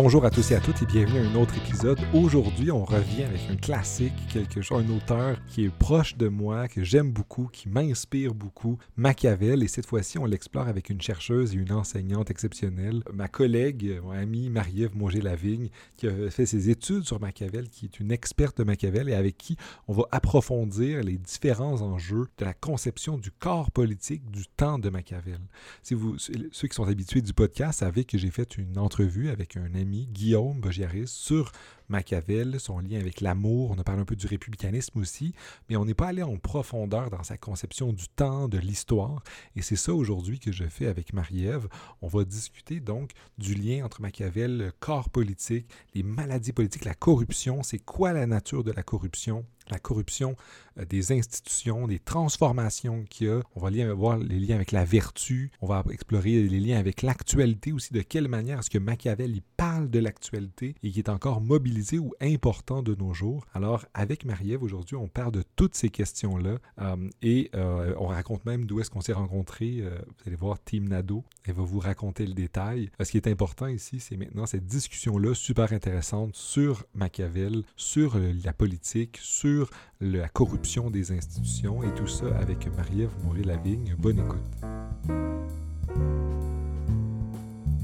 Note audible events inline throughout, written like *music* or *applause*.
Bonjour à tous et à toutes et bienvenue à un autre épisode. Aujourd'hui, on revient avec un classique, quelque chose, un auteur qui est proche de moi, que j'aime beaucoup, qui m'inspire beaucoup, Machiavel. Et cette fois-ci, on l'explore avec une chercheuse et une enseignante exceptionnelle, ma collègue, mon amie Marie-Ève Mongé-Lavigne, qui a fait ses études sur Machiavel, qui est une experte de Machiavel et avec qui on va approfondir les différents enjeux de la conception du corps politique du temps de Machiavel. Si vous, ceux qui sont habitués du podcast savez que j'ai fait une entrevue avec un ami Guillaume Bogiaris sur Machiavel, son lien avec l'amour. On a parlé un peu du républicanisme aussi, mais on n'est pas allé en profondeur dans sa conception du temps, de l'histoire. Et c'est ça aujourd'hui que je fais avec Marie-Ève. On va discuter donc du lien entre Machiavel, le corps politique, les maladies politiques, la corruption. C'est quoi la nature de la corruption? la corruption euh, des institutions, des transformations qu'il y a. On va voir les liens avec la vertu. On va explorer les liens avec l'actualité aussi. De quelle manière est-ce que Machiavel il parle de l'actualité et qui est encore mobilisé ou important de nos jours. Alors, avec Marie-Ève, aujourd'hui, on parle de toutes ces questions-là euh, et euh, on raconte même d'où est-ce qu'on s'est rencontrés. Euh, vous allez voir Team Nado, elle va vous raconter le détail. Ce qui est important ici, c'est maintenant cette discussion-là super intéressante sur Machiavel, sur la politique, sur la corruption des institutions et tout ça avec Marie-Ève Maury-Lavigne. Bonne écoute.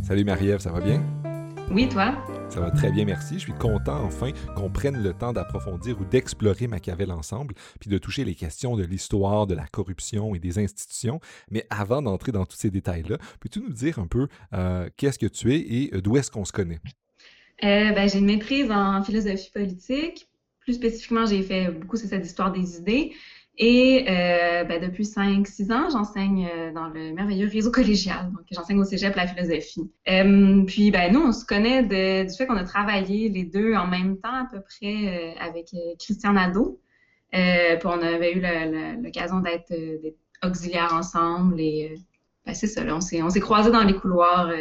Salut Marie-Ève, ça va bien? Oui, toi? Ça va très bien, merci. Je suis content enfin qu'on prenne le temps d'approfondir ou d'explorer Machiavel ensemble, puis de toucher les questions de l'histoire, de la corruption et des institutions. Mais avant d'entrer dans tous ces détails-là, peux-tu nous dire un peu euh, qu'est-ce que tu es et euh, d'où est-ce qu'on se connaît? Euh, ben, j'ai une maîtrise en philosophie politique. Plus spécifiquement, j'ai fait beaucoup sur cette histoire des idées. Et euh, ben, depuis 5-6 ans, j'enseigne euh, dans le merveilleux réseau collégial. Donc, j'enseigne au cégep la philosophie. Euh, puis, ben, nous, on se connaît du fait qu'on a travaillé les deux en même temps, à peu près, euh, avec Christian Nadeau. puis, on avait eu l'occasion d'être auxiliaires ensemble. Et ben, c'est ça, on s'est croisés dans les couloirs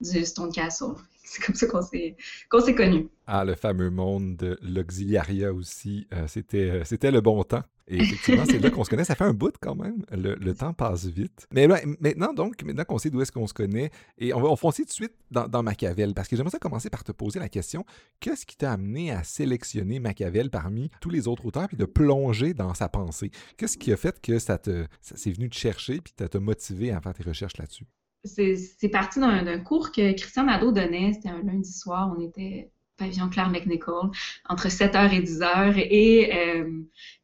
du Stone Castle. *laughs* C'est comme ça qu'on s'est connus. Ah, le fameux monde de l'auxiliaria aussi. c'était, c'était le bon temps. Et effectivement, c'est là qu'on se connaît. Ça fait un bout quand même. Le, temps passe vite. Mais maintenant, donc, maintenant qu'on sait d'où est-ce qu'on se connaît, et on va foncer tout de suite dans, Machiavel, parce que j'aimerais commencer par te poser la question qu'est-ce qui t'a amené à sélectionner Machiavel parmi tous les autres auteurs, puis de plonger dans sa pensée? Qu'est-ce qui a fait que ça te, ça venu te chercher, puis ça t'a motivé à faire tes recherches là-dessus? C'est parti d'un cours que Christian Nadeau donnait. C'était un lundi soir. On était pavillon Claire McNichol, entre 7h et 10h. Et euh,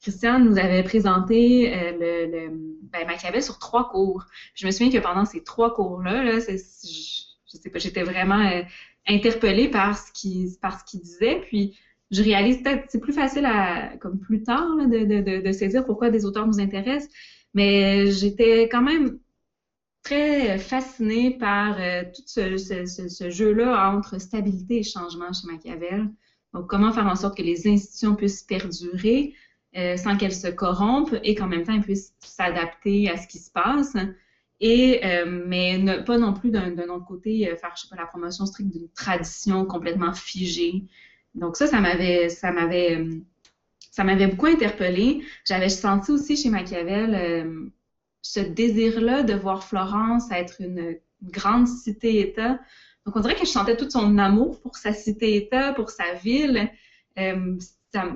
Christiane nous avait présenté euh, le, ben, Machiavel sur trois cours. Je me souviens que pendant ces trois cours-là, là, je, sais pas, j'étais vraiment euh, interpellée par ce qu'il disait. Puis je réalise peut-être c'est plus facile à comme plus tard de, de, de saisir pourquoi des auteurs nous intéressent. Mais j'étais quand même très fascinée par euh, tout ce, jeu-là entre stabilité et changement chez Machiavel. Donc, comment faire en sorte que les institutions puissent perdurer euh, sans qu'elles se corrompent et qu'en même temps, elles puissent s'adapter à ce qui se passe. Et, euh, mais pas non plus d'un autre côté faire, la promotion stricte d'une tradition complètement figée. Donc ça, ça m'avait, ça m'avait, ça m'avait beaucoup interpellée. J'avais senti aussi chez Machiavel ce désir-là de voir Florence être une grande cité-État. Donc, on dirait que je sentais tout son amour pour sa cité-État, pour sa ville. Euh,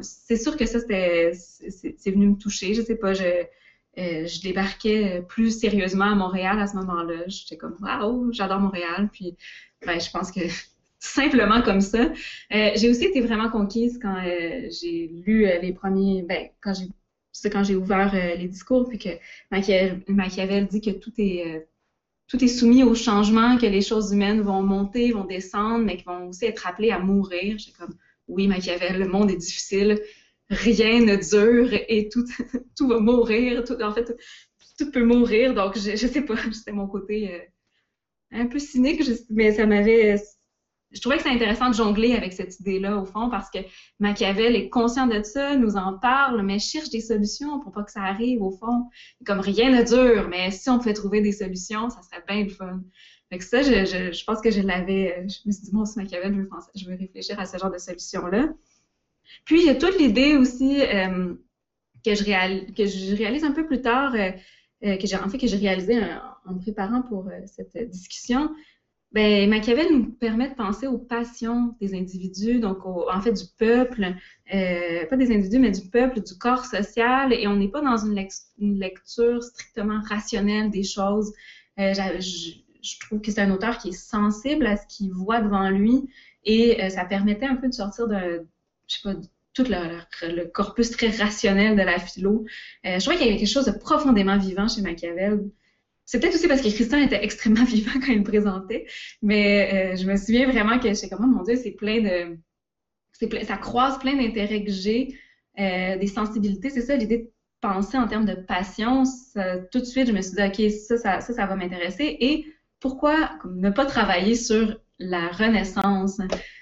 c'est sûr que ça, c'est venu me toucher. Je sais pas, je, euh, je débarquais plus sérieusement à Montréal à ce moment-là. J'étais comme, waouh, j'adore Montréal. Puis, ben, je pense que *laughs* simplement comme ça. Euh, j'ai aussi été vraiment conquise quand j'ai lu les premiers, ben, quand j'ai c'est quand j'ai ouvert euh, les discours, puis que Machiavel, dit que tout est, euh, tout est soumis au changement, que les choses humaines vont monter, vont descendre, mais qui vont aussi être appelées à mourir. J'étais comme, oui, Machiavel, le monde est difficile, rien ne dure et tout, *laughs* tout va mourir. Tout, en fait, tout, peut mourir. Donc, je, je sais pas, *laughs* c'était mon côté euh, un peu cynique, mais ça m'avait je trouvais que c'est intéressant de jongler avec cette idée-là, au fond, parce que Machiavel est conscient de ça, nous en parle, mais cherche des solutions pour pas que ça arrive, au fond. Comme rien ne dure, mais si on pouvait trouver des solutions, ça serait bien le fun. Fait que ça, je, je, je pense que je l'avais, je me suis dit, moi aussi, Machiavel, je veux, je veux réfléchir à ce genre de solution-là. Puis, il y a toute l'idée aussi euh, que, je réalise, que je réalise un peu plus tard, euh, euh, que j'ai, en fait, que j'ai réalisé en me préparant pour cette discussion, Ben, Machiavel nous permet de penser aux passions des individus, donc en fait du peuple, euh, pas des individus, mais du peuple, du corps social, et on n'est pas dans une, lecture strictement rationnelle des choses. Euh, je, trouve que c'est un auteur qui est sensible à ce qu'il voit devant lui, et euh, ça permettait un peu de sortir de, je sais pas, tout le, corpus très rationnel de la philo. je trouvais qu'il y avait quelque chose de profondément vivant chez Machiavel. C'est peut-être aussi parce que Christian était extrêmement *laughs* vivant quand il me présentait, mais euh, je me souviens vraiment que j'étais comme, oh mon Dieu, c'est plein de. ça croise plein d'intérêts que j'ai, euh, des sensibilités. C'est ça l'idée de penser en termes de passion. tout de suite, je me suis dit, OK, ça, ça, ça, va m'intéresser. Et pourquoi ne pas travailler sur la Renaissance?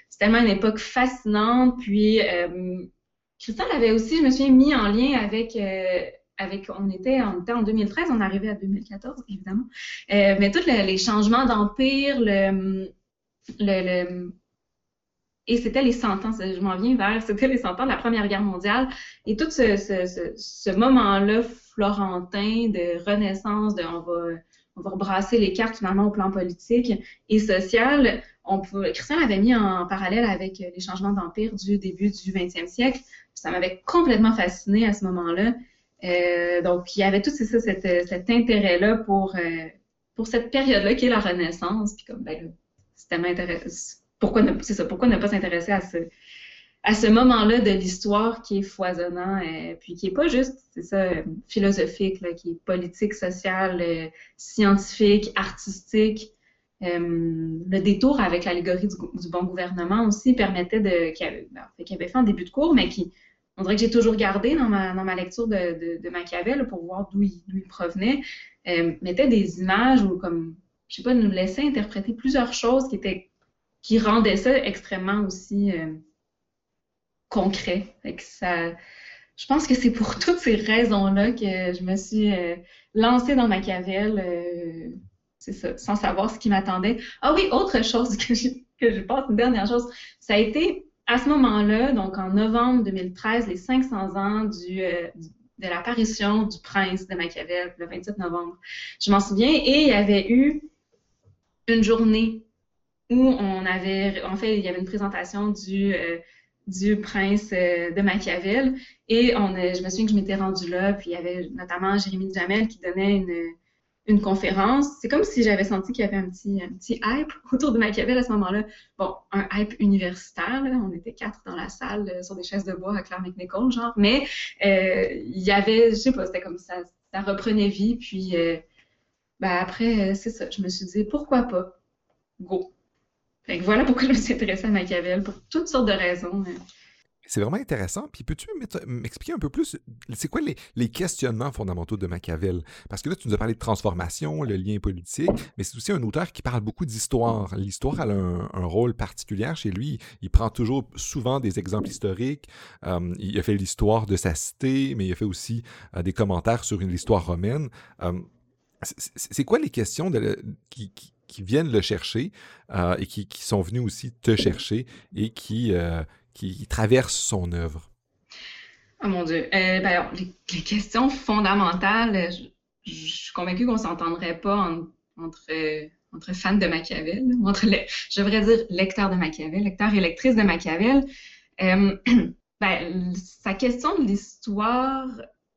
C'est tellement une époque fascinante. Puis, euh, Christian l'avait aussi, je me suis mis en lien avec on était, en 2013, on arrivait à 2014, évidemment. Euh, mais tous les changements d'empire, le, et c'était les 100 ans, je m'en viens vers, c'était les 100 ans de la Première Guerre mondiale, et tout ce, moment-là florentin de renaissance, on va, on va rebrasser les cartes finalement au plan politique et social. Christian l'avait mis en parallèle avec les changements d'empire du début du 20e siècle. Ça m'avait complètement fasciné à ce moment-là. Euh, donc, il y avait tout ça, cet, cet intérêt-là pour, euh, pour cette période-là qui est la Renaissance. Puis comme, ben. Pourquoi ne, ça, pourquoi ne pas s'intéresser à ce, à ce moment-là de l'histoire qui est foisonnant, euh, puis qui est pas juste, c'est ça, philosophique, qui est politique, social, scientifique, artistique. le détour avec l'allégorie du, bon gouvernement aussi permettait de, qui avait, ben, avait fait un début de cours, mais qui on dirait que j'ai toujours gardé dans ma, dans ma lecture de, de, Machiavel pour voir d'où il, il, provenait, euh, mettait des images ou comme, je sais pas, nous laissait interpréter plusieurs choses qui étaient qui rendaient ça extrêmement aussi euh, concret. ça, je pense que c'est pour *laughs* toutes ces raisons-là que je me suis euh, lancée dans Machiavel, euh, c'est ça, sans savoir ce qui m'attendait. Ah oui, autre chose *laughs* que je, que je pense, une dernière chose, ça a été à ce moment-là, donc en novembre 2013, les 500 ans euh, de l'apparition du prince de Machiavel, le 27 novembre, je m'en souviens, et il y avait eu une journée où on avait, en fait, il y avait une présentation du, euh, prince euh, de Machiavel, et je me souviens que je m'étais rendue là, puis il y avait notamment Jérémy Jamel qui donnait une une conférence. C'est comme si j'avais senti qu'il y avait un petit, un petit hype *laughs* autour de Machiavel à ce moment-là. Bon, un hype universitaire, on était quatre dans la salle euh, sur des chaises de bois à Claire McNichol, genre, mais euh, il y avait, je sais pas, c'était comme ça, ça reprenait vie, puis euh, ben après, c'est ça, je me suis dit, pourquoi pas? Go! Fait que voilà pourquoi je me suis intéressée à Machiavel, pour toutes sortes de raisons. C'est vraiment intéressant. Puis peux-tu m'expliquer un peu plus, c'est quoi les, questionnements fondamentaux de Machiavel? Parce que là, tu nous as parlé de transformation, le lien politique, mais c'est aussi un auteur qui parle beaucoup d'histoire. L'histoire a un, rôle particulier chez lui. Il prend toujours souvent des exemples historiques. Euh, il a fait l'histoire de sa cité, mais il a fait aussi euh, des commentaires sur l'histoire romaine. Euh, c'est quoi les questions qui, viennent le chercher et qui, sont venues aussi te chercher et qui, qui traverse son œuvre? Oh mon Dieu. Euh, ben, les, questions fondamentales, je, suis convaincue qu'on ne s'entendrait pas entre, entre fans de Machiavel, entre je devrais dire lecteurs de Machiavel, lecteurs et lectrices de Machiavel. Euh, *clears throat* ben, sa question de l'histoire,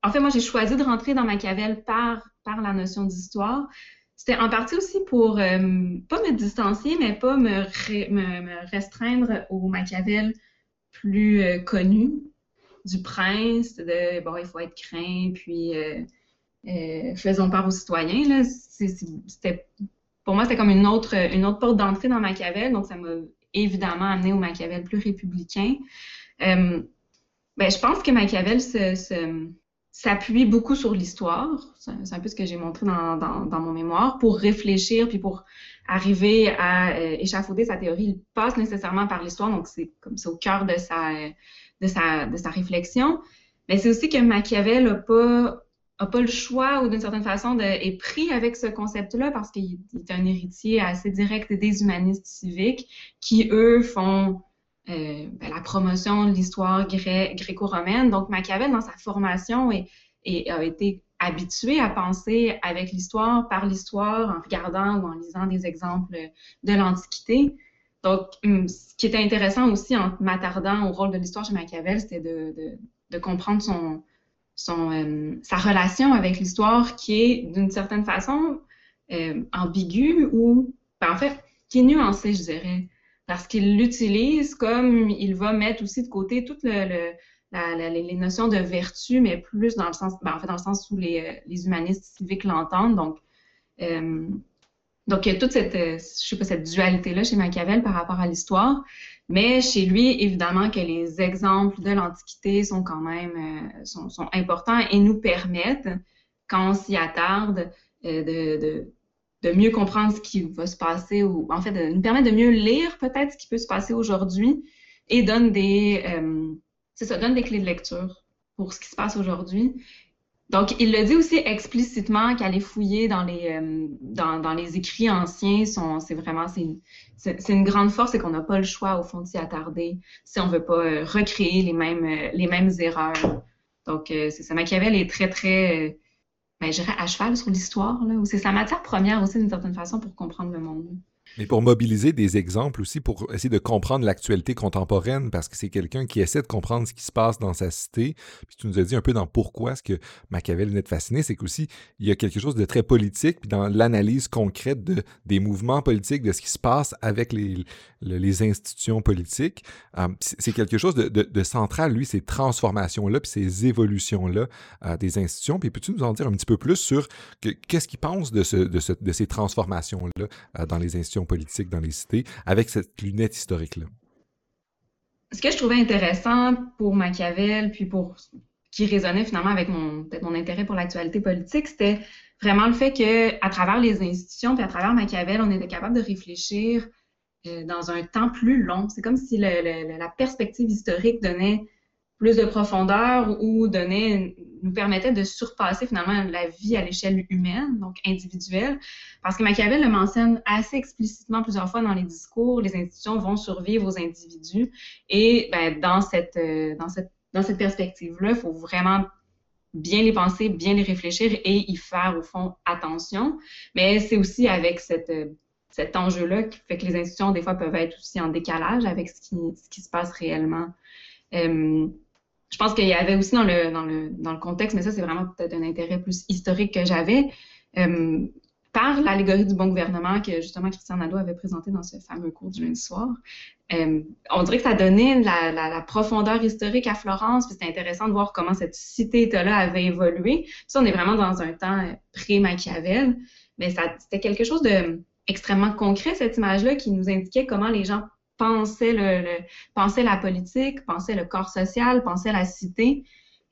en fait, moi, j'ai choisi de rentrer dans Machiavel par, par la notion d'histoire. C'était en partie aussi pour euh, pas me distancier, mais pas me, me restreindre au Machiavel plus euh, connu du prince, de bon, il faut être craint, puis euh, euh, faisons part aux citoyens. c'était, pour moi, c'était comme une autre, porte d'entrée dans Machiavel, donc ça m'a évidemment amené au Machiavel plus républicain. ben, je pense que Machiavel s'appuie beaucoup sur l'histoire. C'est un peu ce que j'ai montré dans, dans, mon mémoire pour réfléchir puis pour arriver à euh, échafauder sa théorie, il passe nécessairement par l'histoire, donc c'est comme ça au cœur de sa, de sa, de sa réflexion. Mais c'est aussi que Machiavel n'a pas, a pas le choix ou d'une certaine façon de, est pris avec ce concept-là parce qu'il est un héritier assez direct des humanistes civiques qui, eux, font euh, ben, la promotion de l'histoire gréco-romaine. Donc Machiavel, dans sa formation, et, et a été habitué à penser avec l'histoire, par l'histoire, en regardant ou en lisant des exemples de l'Antiquité. Donc, hum, ce qui était intéressant aussi en m'attardant au rôle de l'histoire chez Machiavel, c'était de, de, comprendre son, son, euh, sa relation avec l'histoire qui est d'une certaine façon euh, ambiguë ou, ben, en fait, qui est nuancée, je dirais, parce qu'il l'utilise comme il va mettre aussi de côté toutes le, les notions de vertu, mais plus dans le sens, ben, en fait, dans le sens où les, euh, humanistes civiques l'entendent. Donc, donc, il y a toute cette, je sais pas, cette dualité-là chez Machiavel par rapport à l'histoire. Mais chez lui, évidemment que les exemples de l'Antiquité sont quand même euh, sont, sont, importants et nous permettent, quand on s'y attarde, euh, de, de, de, mieux comprendre ce qui va se passer, ou en fait, de nous permettre de mieux lire peut-être ce qui peut se passer aujourd'hui et donne des, euh, ça, donne des clés de lecture pour ce qui se passe aujourd'hui. Donc, il le dit aussi explicitement qu'aller fouiller dans les, euh, dans, dans, les écrits anciens, c'est vraiment, c'est une, grande force et qu'on n'a pas le choix, au fond, de s'y attarder si on veut pas euh, recréer les mêmes, les mêmes erreurs. Donc, ça. Machiavel est très, très, ben, je dirais, à cheval sur l'histoire, là, c'est sa matière première aussi, d'une certaine façon, pour comprendre le monde. Mais pour mobiliser des exemples aussi, pour essayer de comprendre l'actualité contemporaine, parce que c'est quelqu'un qui essaie de comprendre ce qui se passe dans sa cité. Puis tu nous as dit un peu dans pourquoi ce que Machiavel venait de fasciner, c'est qu'aussi, il y a quelque chose de très politique, puis dans l'analyse concrète de, des mouvements politiques, de ce qui se passe avec les, les institutions politiques. Euh, c'est quelque chose de, de, central, lui, ces transformations-là, puis ces évolutions-là euh, des institutions. Puis peux-tu nous en dire un petit peu plus sur qu'est-ce qu'il pense de, ce, de, ce, de ces transformations-là euh, dans les institutions politique dans les cités avec cette lunette historique-là. Ce que je trouvais intéressant pour Machiavel, puis pour qui résonnait finalement avec mon, intérêt pour l'actualité politique, c'était vraiment le fait que à travers les institutions, puis à travers Machiavel, on était capable de réfléchir euh, dans un temps plus long. C'est comme si la perspective historique donnait plus de profondeur ou donnait, nous permettait de surpasser finalement la vie à l'échelle humaine, donc individuelle, parce que Machiavel le mentionne assez explicitement plusieurs fois dans les discours, les institutions vont survivre aux individus, et ben, dans cette, euh, dans cette, dans cette perspective-là, il faut vraiment bien les penser, bien les réfléchir et y faire au fond attention, mais c'est aussi avec cette cet enjeu-là qui fait que les institutions, des fois, peuvent être aussi en décalage avec ce qui, ce qui se passe réellement. Euh, je pense qu'il y avait aussi dans le, dans le, dans le contexte, mais ça, c'est vraiment peut-être un intérêt plus historique que j'avais, euh, par l'allégorie du bon gouvernement que justement Christian Nadeau avait présenté dans ce fameux cours du lundi soir. Euh, on dirait que ça donnait la, la, la, profondeur historique à Florence, puis c'était intéressant de voir comment cette cité-là avait évolué. Ça, on est vraiment dans un temps euh, pré-Machiavel, mais c'était quelque chose de extrêmement concret, cette image-là, qui nous indiquait comment les gens pensait, le, la politique, pensait le corps social, pensait la cité.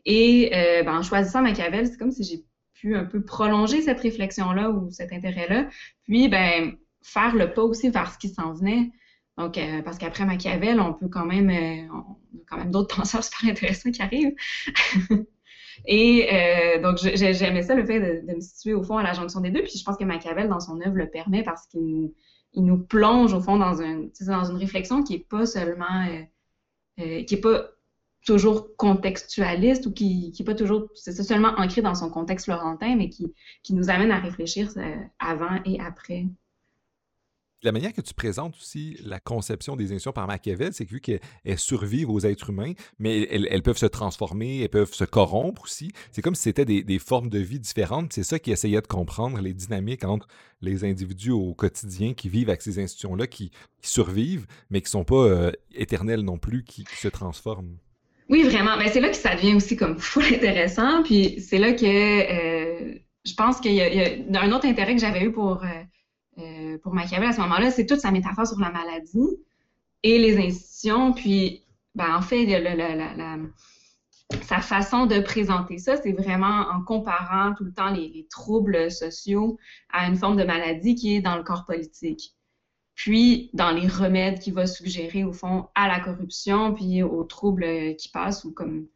Et euh, ben, en choisissant Machiavel, c'est comme si j'ai pu un peu prolonger cette réflexion-là ou cet intérêt-là, puis ben, faire le pas aussi vers ce qui s'en venait. Donc, euh, parce qu'après Machiavel, on peut quand même, euh, on a quand même d'autres *laughs* penseurs super intéressants qui arrivent. *laughs* Et donc, j'aimais ça, le fait de, de, me situer au fond à la jonction des deux. Puis je pense que Machiavel, dans son œuvre, le permet parce qu'il il nous plonge au fond dans, un, dans une réflexion qui est pas seulement, euh, euh, qui est pas toujours contextualiste ou qui, qui est pas toujours, c'est seulement ancré dans son contexte florentin, mais qui, qui nous amène à réfléchir euh, avant et après la manière que tu présentes aussi la conception des institutions par Machiavel, c'est que vu qu'elles survivent aux êtres humains, mais elles, peuvent se transformer, elles peuvent se corrompre aussi. C'est comme si c'était des, formes de vie différentes. C'est ça qui essayait de comprendre les dynamiques entre les individus au quotidien qui vivent avec ces institutions-là, qui, survivent, mais qui ne sont pas euh, éternelles non plus, qui, se transforment. Oui, vraiment. Mais c'est là que ça devient aussi comme *laughs* fou intéressant. Puis c'est là que euh, je pense qu'il y, a un autre intérêt que j'avais eu pour. Euh, euh, pour Machiavel à ce moment-là, c'est toute sa métaphore sur la maladie et les institutions. Puis, ben, en fait, sa façon de présenter ça, c'est vraiment en comparant tout le temps les, troubles sociaux à une forme de maladie qui est dans le corps politique. Puis, dans les remèdes qu'il va suggérer, au fond, à la corruption, puis aux troubles qui passent, ou comme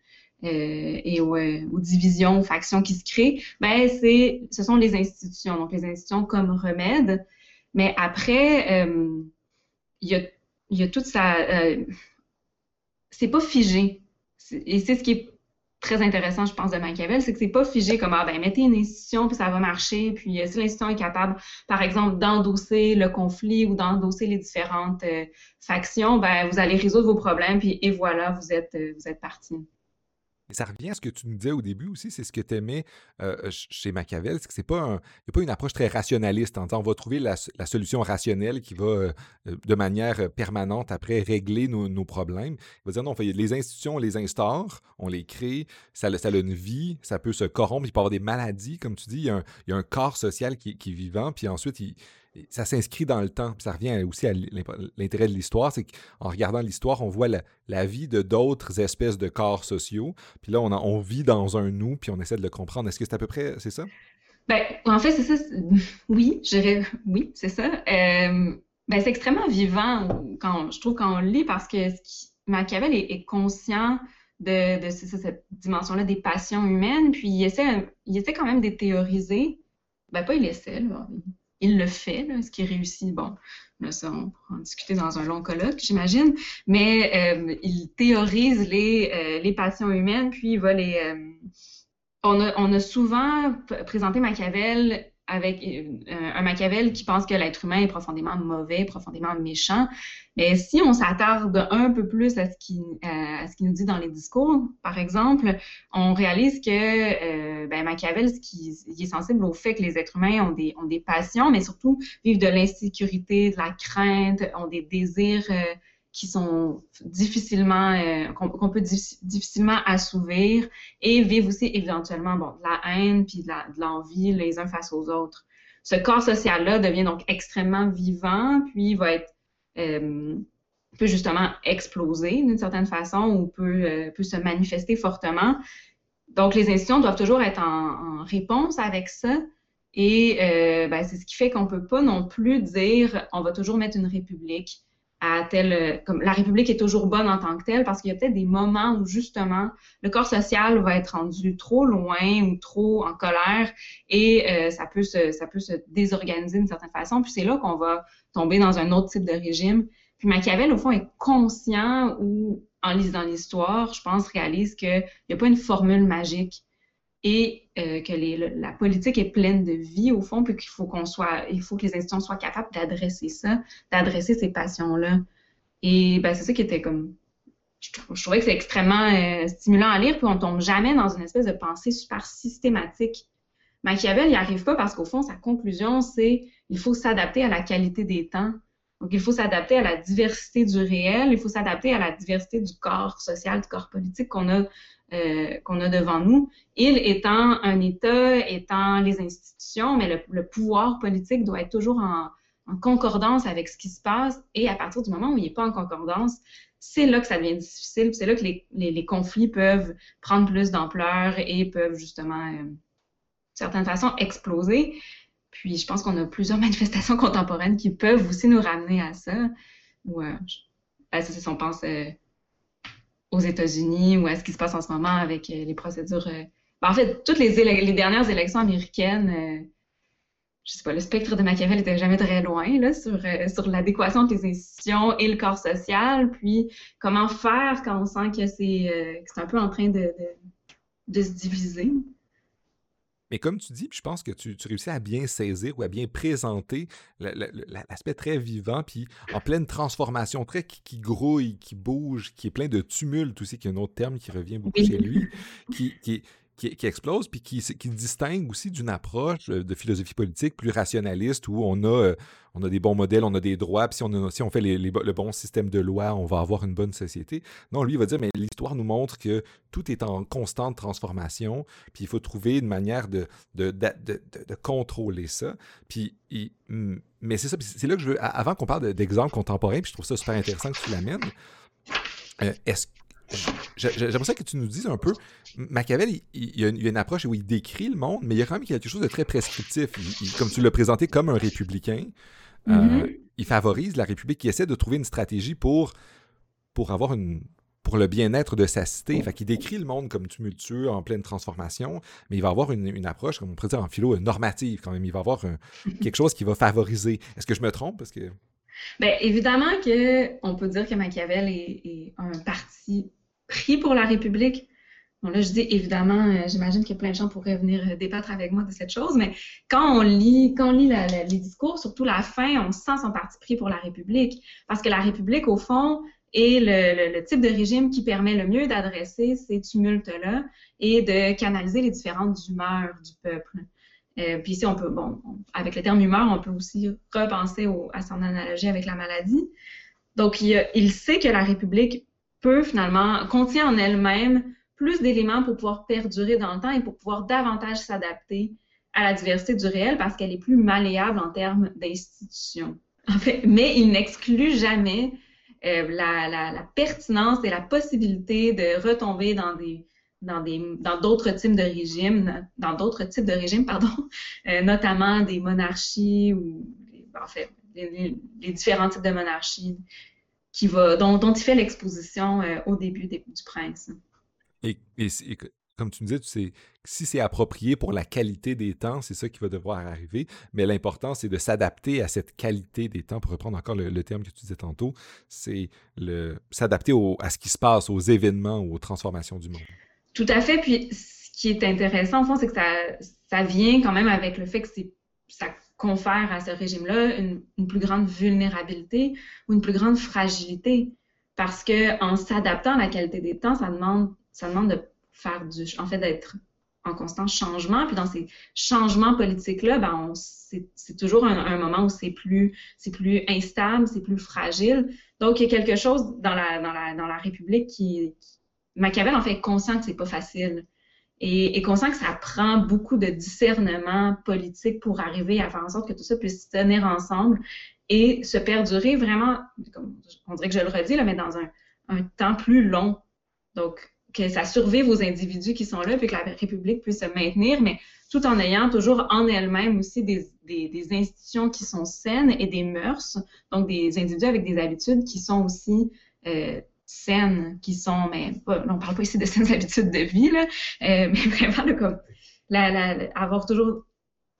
euh, et aux, aux, divisions, aux factions qui se créent, ben c'est, ce sont les institutions. Donc les institutions comme remède, mais après, euh, il y, a, y a toute sa, euh, c'est pas figé. Et c'est ce qui est très intéressant, je pense, de Machiavel, c'est que c'est pas figé comme ah ben mettez une institution puis ça va marcher, puis si l'institution est capable, par exemple, d'endosser le conflit ou d'endosser les différentes factions, ben vous allez résoudre vos problèmes puis et voilà, vous êtes vous êtes parti ça revient à ce que tu nous disais au début aussi, c'est ce que tu aimais euh, chez Machiavel, c'est que c'est pas, un, pas une approche très rationaliste. En on va trouver la, solution rationnelle qui va, euh, de manière permanente, après, régler nos, problèmes. Il va dire non, les institutions, on les instaure, on les crée, ça, ça a une vie, ça peut se corrompre, il peut y avoir des maladies, comme tu dis, il y a un, corps social qui, qui est vivant, puis ensuite, il, ça s'inscrit dans le temps. Puis ça revient aussi à l'intérêt de l'histoire, c'est qu'en regardant l'histoire, on voit la, vie de d'autres espèces de corps sociaux. Puis là, on, vit dans un nous, puis on essaie de le comprendre. Est-ce que c'est à peu près, c'est ça? Ben, en fait, c'est ça. Oui, je oui, c'est ça. Euh, ben, c'est extrêmement vivant, quand, je trouve, quand on lit, parce que Machiavel est, conscient de, de cette dimension-là des passions humaines, puis il essaie, il essaie quand même de théoriser. Ben, pas il essaie, là il le fait, là, ce qui réussit. Bon, là, ça, on pourra en discuter dans un long colloque, j'imagine, mais euh, il théorise les, euh, les passions humaines, puis il va les... Euh, on, a, on a souvent présenté Machiavel avec euh, un Machiavel qui pense que l'être humain est profondément mauvais, profondément méchant. Mais si on s'attarde un peu plus à ce qu'il à ce nous dit dans les discours, par exemple, on réalise que euh, ben, Machiavel, qui, il est sensible au fait que les êtres humains ont des, passions, mais surtout vivent de l'insécurité, de la crainte, ont des désirs euh, qui sont difficilement, euh, qu'on peut difficilement assouvir et vivent aussi éventuellement bon, de la haine puis de l'envie les uns face aux autres. Ce corps social-là devient donc extrêmement vivant, puis va être euh, peut justement exploser d'une certaine façon ou peut, euh, peut se manifester fortement. Donc, les institutions doivent toujours être en, réponse avec ça. Et ben, c'est ce qui fait qu'on ne peut pas non plus dire on va toujours mettre une république à telle, comme la République est toujours bonne en tant que telle parce qu'il y a peut-être des moments où justement le corps social va être rendu trop loin ou trop en colère et euh, ça peut se, ça peut se désorganiser d'une certaine façon. Puis c'est là qu'on va tomber dans un autre type de régime. Puis Machiavel, au fond, est conscient ou en lisant l'histoire, je pense, réalise qu'il n'y a pas une formule magique et euh, que la politique est pleine de vie au fond, puis qu'il faut qu'on soit, il faut que les institutions soient capables d'adresser ça, d'adresser ces passions-là. Et ben, c'est ça qui était comme, je, trouvais que c'est extrêmement euh, stimulant à lire, puis on tombe jamais dans une espèce de pensée super systématique. Machiavel n'y arrive pas parce qu'au fond, sa conclusion, c'est il faut s'adapter à la qualité des temps. Donc, il faut s'adapter à la diversité du réel, il faut s'adapter à la diversité du corps social, du corps politique qu'on a euh, qu'on a devant nous. Il étant un État, étant les institutions, mais le, pouvoir politique doit être toujours en, concordance avec ce qui se passe. Et à partir du moment où il n'est pas en concordance, c'est là que ça devient difficile. C'est là que les, conflits peuvent prendre plus d'ampleur et peuvent justement, euh, d'une certaine façon, exploser. Puis je pense qu'on a plusieurs *laughs* manifestations contemporaines qui peuvent aussi nous ramener à ça. Ou, euh, ben, c'est on pense aux États-Unis ou à ce qui se passe en ce moment avec euh, les procédures. Euh, ben, en fait, toutes les, dernières élections américaines, euh, je sais pas, le spectre de Machiavel était jamais très loin là, sur, sur l'adéquation entre les institutions et le corps social, puis comment faire quand on sent que c'est un peu en train de, de se diviser? Mais comme tu dis, je pense que tu, réussis à bien saisir ou à bien présenter l'aspect très vivant, puis en pleine transformation, très qui, grouille, qui bouge, qui est plein de tumulte aussi, qui est un autre terme qui revient beaucoup chez lui, qui, qui, qui, explose, puis qui, distingue aussi d'une approche euh, de philosophie politique plus rationaliste où on a, euh, on a des bons modèles, on a des droits, puis si on, fait le bon système de loi, on va avoir une bonne société. Non, lui, il va dire, mais l'histoire nous montre que tout est en constante transformation, puis il faut trouver une manière de, contrôler ça. Puis, mais c'est ça, c'est là que je veux, avant qu'on parle d'exemples contemporains, puis je trouve ça super intéressant que tu l'amènes, euh, est-ce J'aimerais ça que tu nous dises un peu. Machiavel, il, y a une, approche où il décrit le monde, mais il y a quand même quelque chose de très prescriptif. comme tu l'as présenté comme un républicain, euh, mm-hmm. il favorise la République, il essaie de trouver une stratégie pour, pour avoir une pour le bien-être de sa cité. Fait qu'il décrit le monde comme tumultueux, en pleine transformation, mais il va avoir une, approche, comme on pourrait dire en philo, normative quand même. Il va avoir quelque chose qui va favoriser. Est-ce que je me trompe? Parce que... Bien, évidemment qu'on peut dire que Machiavel est, est un parti pris pour la République. Bon, là, je dis évidemment, euh, j'imagine que plein de gens pourraient venir euh, débattre avec moi de cette chose, mais quand on lit, quand on lit les discours, surtout la fin, on sent son parti pris pour la République. Parce que la République, au fond, est le, type de régime qui permet le mieux d'adresser ces tumultes-là et de canaliser les différentes humeurs du peuple. Euh, puis ici, on peut, bon, avec le terme humeur, on peut aussi repenser à son analogie avec la maladie. Donc, il sait que la République peut finalement, contient en elle-même plus d'éléments pour pouvoir perdurer dans le temps et pour pouvoir davantage s'adapter à la diversité du réel parce qu'elle est plus malléable en termes *laughs* fait, mais il n'exclut jamais euh, la, pertinence et la possibilité de retomber dans d'autres types de régimes, *laughs* euh, notamment des monarchies ou en fait les, différents types de monarchies qui va dont, dont il fait l'exposition euh, au début du prince. Et, comme tu me disais, tu sais, si c'est approprié pour la qualité des temps, c'est ça qui va devoir arriver. Mais l'important, c'est de s'adapter à cette qualité des temps. Pour reprendre encore le, terme que tu disais tantôt, c'est s'adapter à ce qui se passe, aux événements, aux transformations du monde. Tout à fait. Puis, ce qui est intéressant, au fond, c'est que ça, ça vient quand même avec le fait que ça confère à ce régime-là une, plus grande vulnérabilité ou une plus grande fragilité. Parce que en s'adaptant à la qualité des temps, ça demande ça demande de faire du, en fait, d'être en constant changement. Puis dans ces changements politiques-là, ben c'est toujours un, moment où c'est plus, plus instable, c'est plus fragile. Donc, il y a quelque chose dans la, dans la, dans la République qui, Machiavel en fait conscient que c'est pas facile et, et conscient que ça prend beaucoup de discernement politique pour arriver à faire en sorte que tout ça puisse tenir ensemble et se perdurer vraiment, comme on dirait que je le redis là, mais dans un, un temps plus long. Donc, que ça survive aux individus qui sont là, puis que la République puisse se maintenir, mais tout en ayant toujours en elle-même aussi des, des, institutions qui sont saines et des mœurs, donc des individus avec des habitudes qui sont aussi euh, saines, qui sont, mais on parle pas ici de saines habitudes de vie, là, euh, *laughs* mais vraiment comme la, avoir toujours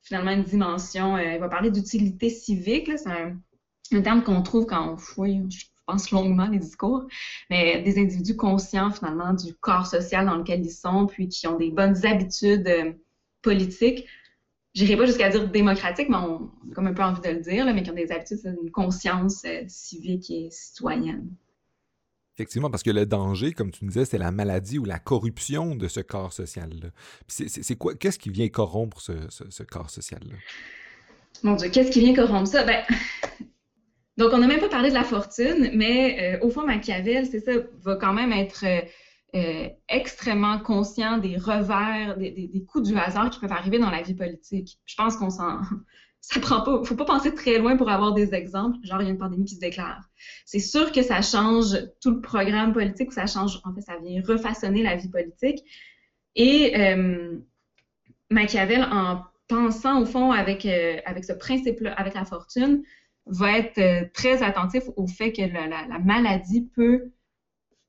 finalement une dimension, euh, il va parler d'utilité civique, c'est un, terme qu'on trouve quand on fouille, pense longuement les discours, mais des individus conscients finalement du corps social dans lequel ils sont, puis qui ont des bonnes habitudes euh, politiques. J'irai pas jusqu'à dire démocratiques, mais on a comme un peu envie de le dire, mais qui ont des habitudes, une conscience euh, civique et citoyenne. Effectivement, parce que le danger, comme tu disais, c'est la maladie ou la corruption de ce corps social-là. C'est quoi, qu'est-ce qui vient corrompre ce, ce corps social-là? Mon Dieu, qu'est-ce qui vient corrompre ça? Ben, *laughs* donc, on n'a même pas parlé de la fortune, mais euh, au fond, Machiavel, c'est ça, va quand même être euh, euh, extrêmement conscient des revers, des, coups du hasard qui peuvent arriver dans la vie politique. Je pense qu'on s'en... Ça prend pas... faut pas penser très loin pour avoir des exemples, genre il y a une pandémie qui se déclare. C'est sûr que ça change tout le programme politique, ça change, en fait, ça vient refaçonner la vie politique. Et Machiavel, en pensant au fond avec, avec ce principe-là, avec la fortune, va être euh, très attentif au fait que la, maladie peut,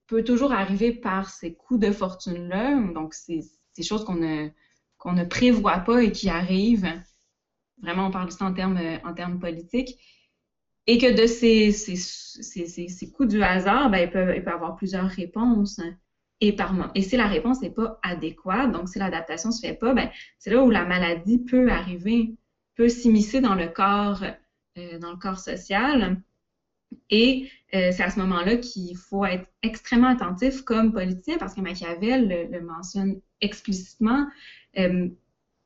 peut toujours arriver par ces coups de fortune-là. Donc, c'est des choses qu'on ne, qu'on ne prévoit pas et qui arrivent. Vraiment, on parle ça en termes, en termes politiques. Et que de ces, ces, ces, ces coups du hasard, ben, il, peut, il peut avoir plusieurs réponses. Et, par, et si la réponse n'est pas adéquate, donc si l'adaptation ne se fait pas, ben, c'est là où la maladie peut arriver, peut s'immiscer dans le corps euh, dans le corps social. Et euh, c'est à ce moment-là qu'il faut être extrêmement attentif comme politicien, parce que Machiavel le, mentionne explicitement. Euh,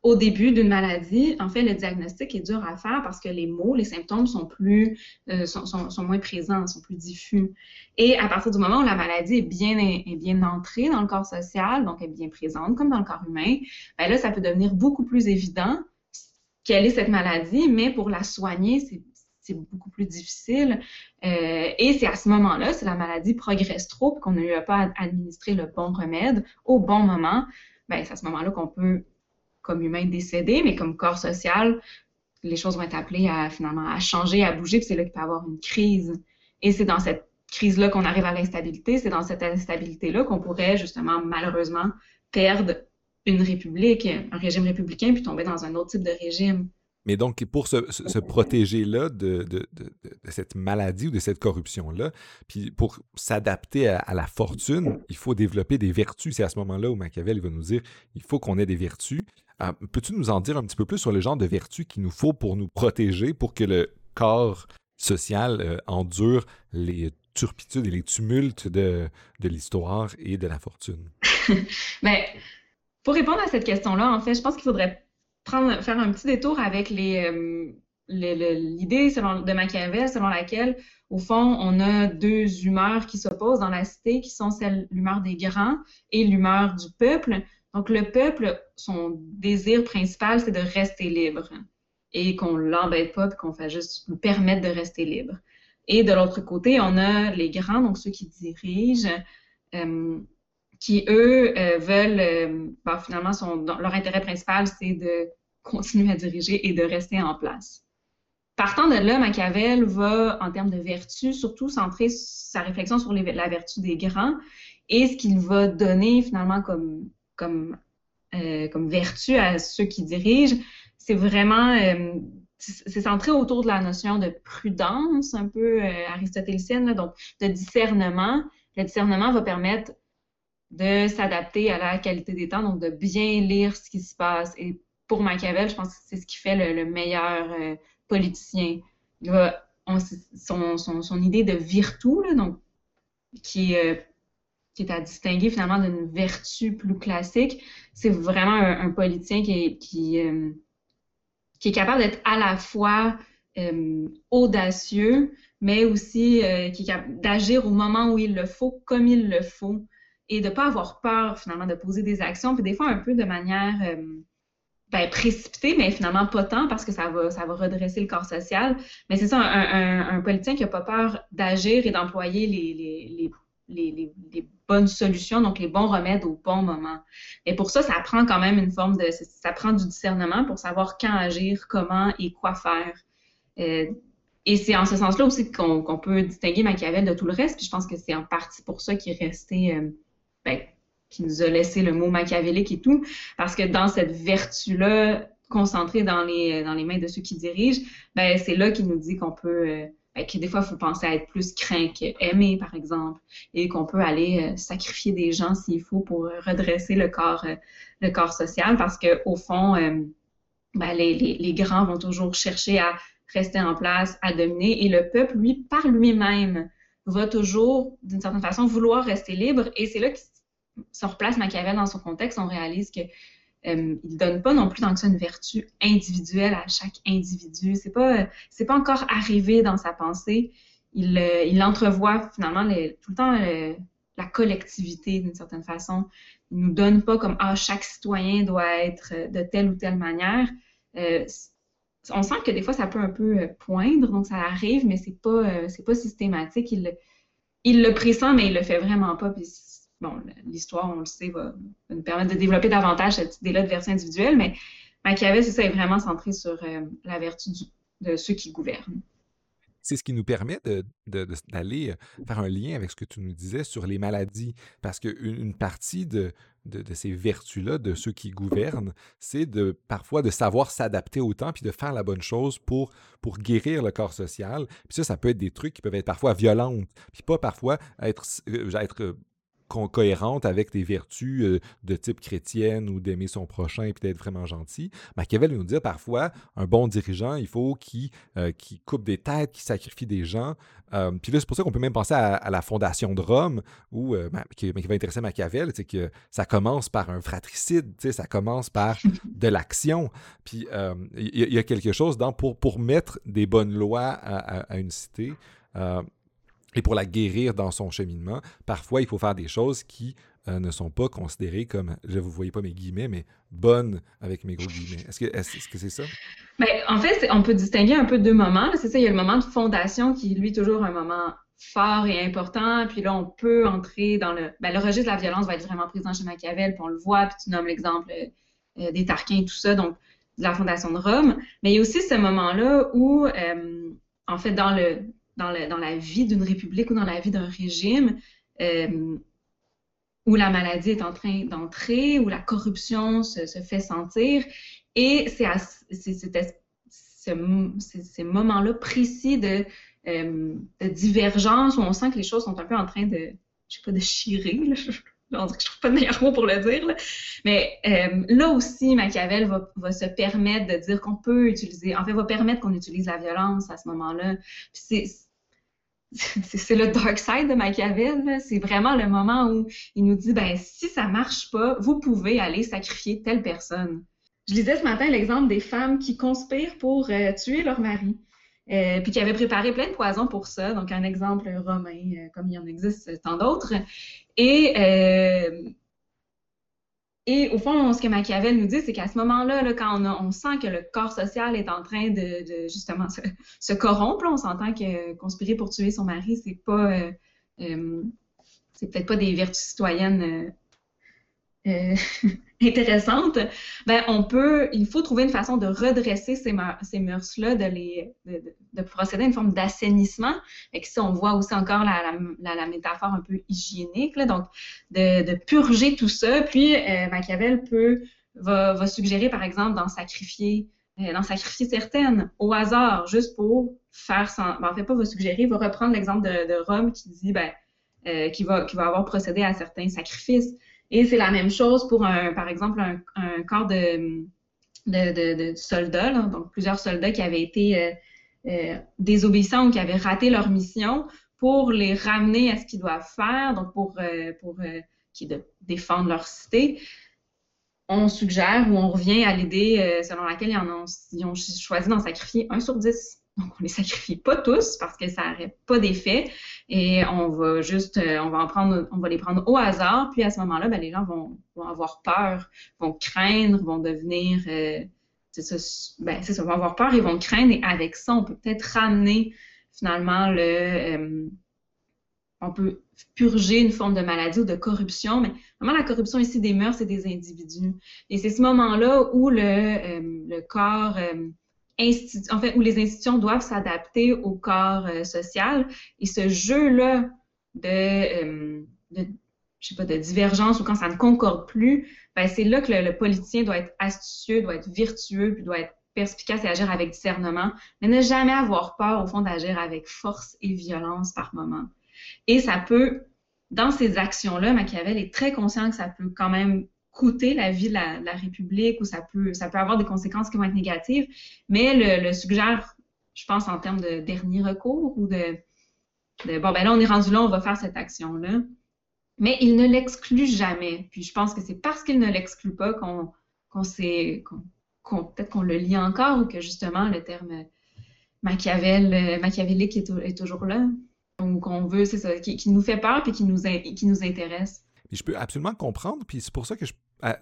au début d'une maladie, en fait, le diagnostic est dur à faire parce que les mots, les symptômes sont plus, sont, sont, moins présents, sont plus diffus. Et à partir du moment où la maladie est bien, est bien entrée dans le corps social, donc est bien présente, comme dans le corps humain, ben là, ça peut devenir beaucoup plus évident quelle est cette maladie, mais pour la soigner, c'est beaucoup plus difficile. Euh, et c'est à ce moment-là, si la maladie progresse trop qu'on n'a pas à administrer le bon remède au bon moment, ben, c'est à ce moment-là qu'on peut, comme humain, décéder, mais comme corps social, les choses vont être appelées à finalement à changer, à bouger, puis c'est là qu'il peut y avoir une crise. Et c'est dans cette crise-là qu'on arrive à l'instabilité, c'est dans cette instabilité-là qu'on pourrait justement malheureusement perdre une république, un régime républicain, puis tomber dans un autre type de régime. Mais donc, pour se, protéger-là de, de, cette maladie ou de cette corruption-là, puis pour s'adapter à, la fortune, il faut développer des vertus. C'est à ce moment-là où Machiavel va nous dire il faut qu'on ait des vertus. Euh, peux-tu nous en dire un petit peu plus sur le genre de vertus qu'il nous faut pour nous protéger, pour que le corps social euh, endure les turpitudes et les tumultes de, de l'histoire et de la fortune? *laughs* Ben, pour répondre à cette question-là, en fait, je pense qu'il faudrait faire un petit détour avec les, euh, l'idée de Machiavel selon laquelle, au fond, on a deux humeurs qui s'opposent dans la cité, qui sont celle l'humeur des grands et l'humeur du peuple. Donc, le peuple, son désir principal, c'est de rester libre et qu'on l'embête pas, qu'on fasse juste lui permettre de rester libre. Et de l'autre côté, on a les grands, donc ceux qui dirigent, euh, qui, eux, euh, veulent, euh, ben, finalement, leur intérêt principal, c'est de continuer à diriger et de rester en place. Partant de là, Machiavel va, en termes de vertu, surtout centrer sa réflexion sur la vertu des grands et ce qu'il va donner finalement comme, comme, euh, comme vertu à ceux qui dirigent, c'est vraiment, c'est centré autour de la notion de prudence, un peu aristotélicienne, donc de discernement. Le discernement va permettre de s'adapter à la qualité des temps, donc de bien lire ce qui se passe. Et pour Machiavel, je pense que c'est ce qui fait le, meilleur euh, politicien. son, son, idée de virtu, donc, qui, euh, qui, est à distinguer finalement d'une vertu plus classique, c'est vraiment un, politicien qui est, qui, euh, qui est capable d'être à la fois audacieux, mais aussi qui est capable d'agir au moment où il le faut, comme il le faut et de ne pas avoir peur finalement de poser des actions, puis des fois un peu de manière euh, ben, précipitée, mais finalement pas tant parce que ça va, redresser le corps social. Mais c'est ça, un, politicien qui n'a pas peur d'agir et d'employer les, bonnes solutions, donc les bons remèdes au bon moment. Et pour ça, ça prend quand même une forme de, ça prend du discernement pour savoir quand agir, comment et quoi faire. Euh, et c'est en ce sens-là aussi qu'on peut distinguer Machiavel de tout le reste. Puis je pense que c'est en partie pour ça qu'il est resté euh, ben, qui nous a laissé le mot machiavélique et tout, parce que dans cette vertu-là, concentrée dans les, dans les mains de ceux qui dirigent, ben, c'est là qu'il nous dit qu'on peut, euh, que des fois, il faut penser à être plus craint qu'aimer, par exemple, et qu'on peut aller euh, sacrifier des gens s'il faut pour redresser le corps, euh, le corps social, parce que au fond, ben, les, les, les grands vont toujours chercher à rester en place, à dominer, et le peuple, lui, par lui-même, va toujours, d'une certaine façon, vouloir rester libre. Et c'est là que si replace Machiavel dans son contexte, on réalise que euh, il donne pas non plus tant que ça une vertu individuelle à chaque individu. C'est pas c'est pas encore arrivé dans sa pensée. Il, euh, il entrevoit finalement tout le temps euh, la collectivité d'une certaine façon. Il nous donne pas comme ah chaque citoyen doit être de telle ou telle manière. Euh, on sent que des fois ça peut un peu poindre, donc ça arrive, mais c'est pas c'est pas systématique. Il, il le pressent, mais il le fait vraiment pas. Bon, l'histoire, on le sait, va, nous permettre de développer davantage cette idée-là de version individuelle, mais Machiavel, c'est ça, est vraiment centré sur euh, la vertu de ceux qui gouvernent. C'est ce qui nous permet d'aller euh, faire un lien avec ce que tu nous disais sur les maladies, parce qu'une une partie de, de, ces vertus-là, de ceux qui gouvernent, c'est de parfois de savoir s'adapter au temps puis de faire la bonne chose pour, pour guérir le corps social. Puis ça, ça peut être des trucs qui peuvent être parfois violents, puis pas parfois être, euh, être cohérente avec des vertus euh, de type chrétienne ou d'aimer son prochain et d'être vraiment gentil. Machiavel nous dit parfois, un bon dirigeant, il faut qu'il euh, coupe des têtes, qu'il sacrifie des gens. Euh, puis là, c'est pour ça qu'on peut même penser à, la fondation de Rome, où, qui, va intéresser Machiavel, c'est que ça commence par un fratricide, ça commence par de l'action. Puis il y, a quelque chose dans, pour, pour mettre des bonnes lois à une cité. Et pour la guérir dans son cheminement, parfois il faut faire des choses qui euh, ne sont pas considérées comme, je ne vous voyez pas mes guillemets, mais bonnes avec mes gros guillemets. Est-ce que c'est ça? Ben, en fait, on peut distinguer un peu deux moments. C'est ça, il y a le moment de fondation qui est lui toujours un moment fort et important. Puis là, on peut entrer dans le... Ben, le registre de la violence va être vraiment présent chez Machiavel, puis on le voit, puis tu nommes l'exemple euh, des Tarquins et tout ça, donc de la fondation de Rome. Mais il y a aussi ce moment-là où, euh, en fait, dans le dans, la vie d'une république ou dans la vie d'un régime euh, où la maladie est en train d'entrer, où la corruption se, fait sentir. Et c'est ces moments-là précis de, euh, de, divergence où on sent que les choses sont un peu en train de, je sais pas, de chirer. Là. *laughs* je trouve pas de meilleur mot pour le dire. Là. Mais euh, là aussi, Machiavel va, se permettre de dire qu'on peut utiliser, en fait, va permettre qu'on utilise la violence à ce moment-là. c'est le dark side de Machiavel. C'est vraiment le moment où il nous dit, ben si ça marche pas, vous pouvez aller sacrifier telle personne. Je lisais ce matin l'exemple des femmes qui conspirent pour euh, tuer leur mari, euh, puis qui avaient préparé plein de poisons pour ça. Donc, un exemple romain, euh, comme il y en existe tant d'autres. Et, et au fond, ce que Machiavel nous dit, c'est qu'à ce moment-là, là, quand on, sent que le corps social est en train de, justement se, *laughs* corrompre, on s'entend que conspirer pour tuer son mari, c'est pas... c'est peut-être pas des vertus citoyennes euh, *laughs* intéressante, ben on peut, il faut trouver une façon de redresser ces, ces mœurs-là, de les, de, procéder à une forme d'assainissement. Et si on voit aussi encore la, la, métaphore un peu hygiénique, là, donc de, de, purger tout ça. Puis euh, Machiavel peut va, va, suggérer par exemple d'en sacrifier, euh, d'en sacrifier certaines au hasard, juste pour faire sans. Ben, en fait, pas va suggérer, va reprendre l'exemple de, de Rome qui dit ben euh, qui va qui va avoir procédé à certains sacrifices. Et c'est la même chose pour, un, par exemple, un, corps de, de, de, soldats, donc plusieurs soldats qui avaient été euh, euh, désobéissants ou qui avaient raté leur mission pour les ramener à ce qu'ils doivent faire, donc pour, euh, pour défendre leur cité. On suggère ou on revient à l'idée selon laquelle ils, en ont, ils ont choisi d'en sacrifier un sur dix. Donc, on les sacrifie pas tous parce que ça n'aurait pas d'effet et on va juste, euh, on va en prendre, les prendre au hasard. Puis à ce moment-là, ben, les gens vont, avoir peur, vont craindre, vont devenir, euh, c'est ça, ben, c'est ça, vont avoir peur et vont craindre. Et avec ça, on peut peut-être ramener finalement le, euh, on peut purger une forme de maladie ou de corruption, mais vraiment la corruption ici des mœurs et des individus. Et c'est ce moment-là où le corps en fait, où les institutions doivent s'adapter au corps euh, social. Et ce jeu-là de, euh, de, je sais pas, de divergence ou quand ça ne concorde plus, ben, c'est là que le, politicien doit être astucieux, doit être virtueux, puis doit être perspicace et agir avec discernement, mais ne jamais avoir peur, au fond, d'agir avec force et violence par moment. Et ça peut, dans ces actions-là, Machiavel est très conscient que ça peut quand même coûter la vie de la, République ou ça peut, ça peut avoir des conséquences qui vont être négatives, mais le, suggère, je pense, en termes de dernier recours ou de, bon, ben là, on est rendu là, on va faire cette action-là. Mais il ne l'exclut jamais. Puis je pense que c'est parce qu'il ne l'exclut pas qu'on qu'on sait, qu'on, peut-être qu'on le lit encore ou que justement le terme Machiavel, machiavélique est, toujours là. Ou qu'on veut, c'est ça, qui, nous fait peur puis qui nous, qui nous intéresse je peux absolument comprendre, puis c'est pour ça que je,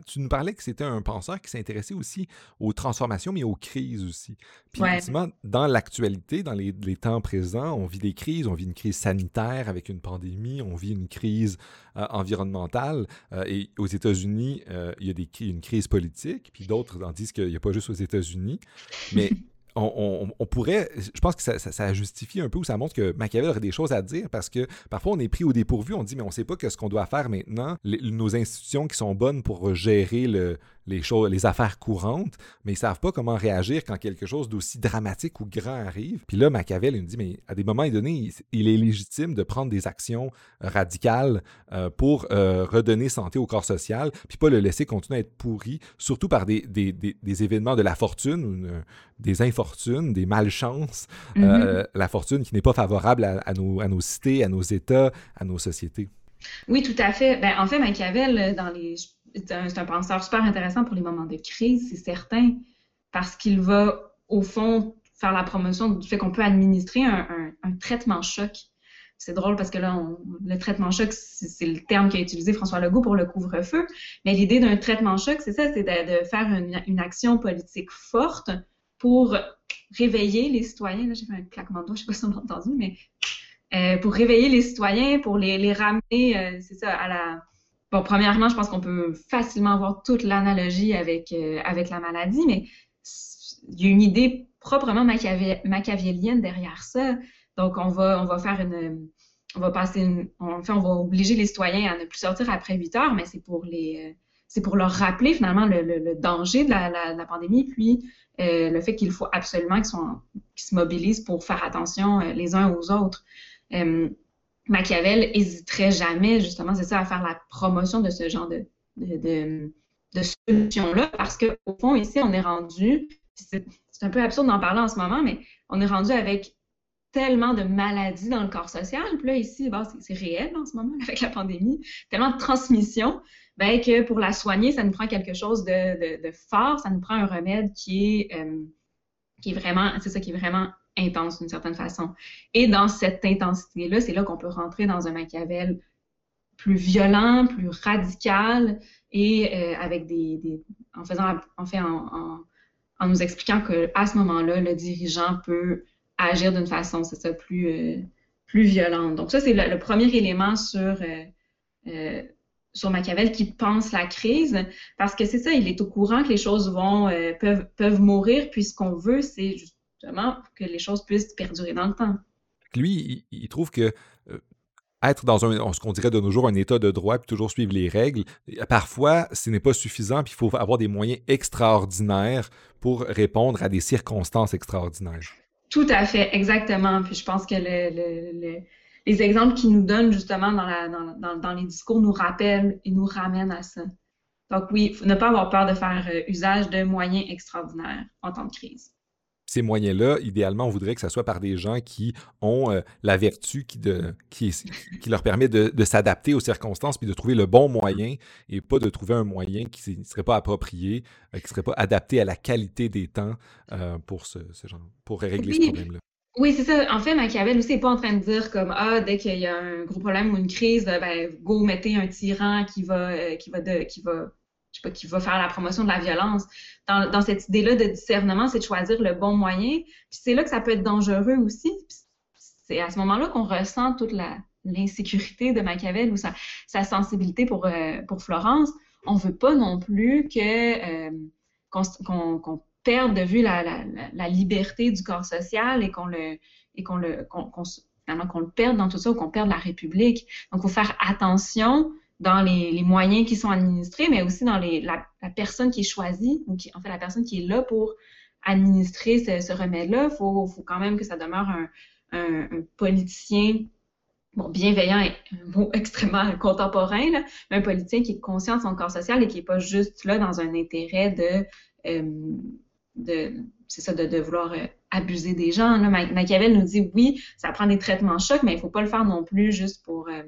tu nous parlais que c'était un penseur qui s'intéressait aussi aux transformations, mais aux crises aussi. Puis effectivement, dans l'actualité, dans les, temps présents, on vit des crises. On vit une crise sanitaire avec une pandémie, on vit une crise euh, environnementale. Euh, et aux États-Unis, euh, il y a des, une crise politique, puis d'autres en disent qu'il n'y a pas juste aux États-Unis. Mais *laughs* on, pourrait, je pense que ça, justifie un peu ou ça montre que Machiavel aurait des choses à dire parce que parfois on est pris au dépourvu, on dit mais on ne sait pas ce qu'on doit faire maintenant. nos institutions qui sont bonnes pour gérer le, les affaires courantes, mais ils savent pas comment réagir quand quelque chose d'aussi dramatique ou grand arrive. Puis là, Machiavel, il me dit, mais à des moments donnés, il, est légitime de prendre des actions radicales euh, pour euh, redonner santé au corps social, puis pas le laisser continuer à être pourri, surtout par des, des, événements de la fortune, des des malchances, mm-hmm. la fortune qui n'est pas favorable à, à, nos, à nos cités, à nos États, à nos sociétés. Oui, tout à fait. Ben, en fait, Machiavel, dans les c'est un, penseur super intéressant pour les moments de crise, c'est certain, parce qu'il va, au fond, faire la promotion du fait qu'on peut administrer un, traitement choc. C'est drôle parce que là, le traitement choc, c'est le terme qu'a utilisé François Legault pour le couvre-feu. Mais l'idée d'un traitement choc, c'est ça, c'est de, faire une, action politique forte pour réveiller les citoyens. Là, j'ai fait un claquement de doigts, je sais pas si on l'a entendu, mais euh, pour réveiller les citoyens, pour les, ramener, euh, c'est ça, à la, Bon, premièrement, je pense qu'on peut facilement voir toute l'analogie avec, euh, avec la maladie, mais il y a une idée proprement machiavélienne derrière ça. Donc, on va, on va faire une. On va passer une. on va obliger les citoyens à ne plus sortir après 8 heures, mais c'est pour les. C'est pour leur rappeler finalement le, danger de la, pandémie, puis euh, le fait qu'il faut absolument qu'ils se mobilisent pour faire attention euh, les uns aux autres. Euh, Machiavel hésiterait jamais, justement, c'est ça, à faire la promotion de ce genre de, solution-là, parce qu'au fond, ici, on est rendu, c'est un peu absurde d'en parler en ce moment, mais on est rendu avec tellement de maladies dans le corps social. Puis là, ici, c'est réel en ce moment *laughs* avec la pandémie, tellement de transmission, ben, que pour la soigner, ça nous prend quelque chose de, fort, ça nous prend un remède qui est, euh, qui est vraiment, c'est ça, qui est vraiment intense d'une certaine façon. Et dans cette intensité-là, c'est là, qu'on peut rentrer dans un Machiavel plus violent, plus radical, et euh, avec des, en faisant, en fait, en, nous expliquant qu'à ce moment-là, le dirigeant peut agir d'une façon, c'est ça, plus, euh, plus violente. Donc ça, c'est le, premier élément sur, sur Machiavel qui pense la crise, parce que c'est ça, il est au courant que les choses vont, peuvent, peuvent mourir, puis ce qu'on veut, c'est justement que les choses puissent perdurer dans le temps. Lui, il, trouve que être dans un, ce qu'on dirait de nos jours, un état de droit, puis toujours suivre les règles, parfois, ce n'est pas suffisant, puis il faut avoir des moyens extraordinaires pour répondre à des circonstances extraordinaires. Tout à fait, exactement. Puis je pense que les exemples qu'il nous donnent justement dans, les discours nous rappellent et nous ramènent à ça. Donc oui, ne pas avoir peur de faire euh, usage de moyens extraordinaires en temps de crise ces moyens-là, idéalement, on voudrait que ce soit par des gens qui ont euh, la vertu qui, de, qui, qui leur permet de, s'adapter aux circonstances puis de trouver le bon moyen et pas de trouver un moyen qui ne serait pas approprié, euh, qui ne serait pas adapté à la qualité des temps euh, pour, ce, genre, pour régler ce problème-là. Oui, c'est ça. En fait, Machiavel aussi n'est pas en train de dire comme Ah, dès qu'il y a un gros problème ou une crise, ben, go, mettez un tyran qui va, qui va, de, qui va je sais pas, qui va faire la promotion de la violence. Dans, cette idée-là de discernement, c'est de choisir le bon moyen. Puis c'est là que ça peut être dangereux aussi. C'est à ce moment-là qu'on ressent toute l'insécurité de Machiavel ou sa, sensibilité pour, euh, pour Florence. On veut pas non plus que euh, qu'on perde de vue la, liberté du corps social et qu'on le et qu'on le qu'on qu'on le perde dans tout ça ou qu'on perde la République. Donc, il faut faire attention dans les, moyens qui sont administrés, mais aussi dans les, la, personne qui est choisie, ou qui, en fait la personne qui est là pour administrer ce, remède-là. Il faut, faut, quand même que ça demeure un, un, politicien bon, bienveillant et un mot *laughs* extrêmement contemporain, là, mais un politicien qui est conscient de son corps social et qui n'est pas juste là dans un intérêt de, euh, de c'est ça, de, vouloir euh, abuser des gens. Machiavel nous dit oui, ça prend des traitements chocs, mais il ne faut pas le faire non plus juste pour euh,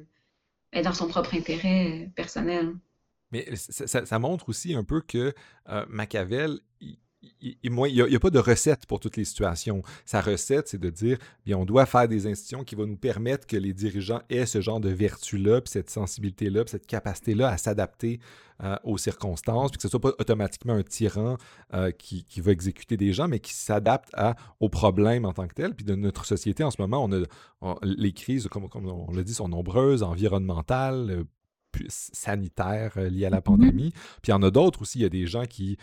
dans son propre intérêt euh, personnel. Mais ça, montre aussi un peu que Machiavel, n'y a, pas de recette pour toutes les situations. Sa recette, c'est de dire, bien, on doit faire des institutions qui vont nous permettre que les dirigeants aient ce genre de vertu-là, puis cette sensibilité-là, puis cette capacité-là à s'adapter euh, aux circonstances, puis que ce ne soit pas automatiquement un tyran euh, qui, qui, va exécuter des gens, mais qui s'adapte aux problèmes en tant que tels. Puis de notre société, en ce moment, on a les crises, comme, comme on l'a dit, sont nombreuses, environnementales, euh, sanitaires liées à la mm-hmm. pandémie. Puis il y en a d'autres aussi. Il y a des gens qui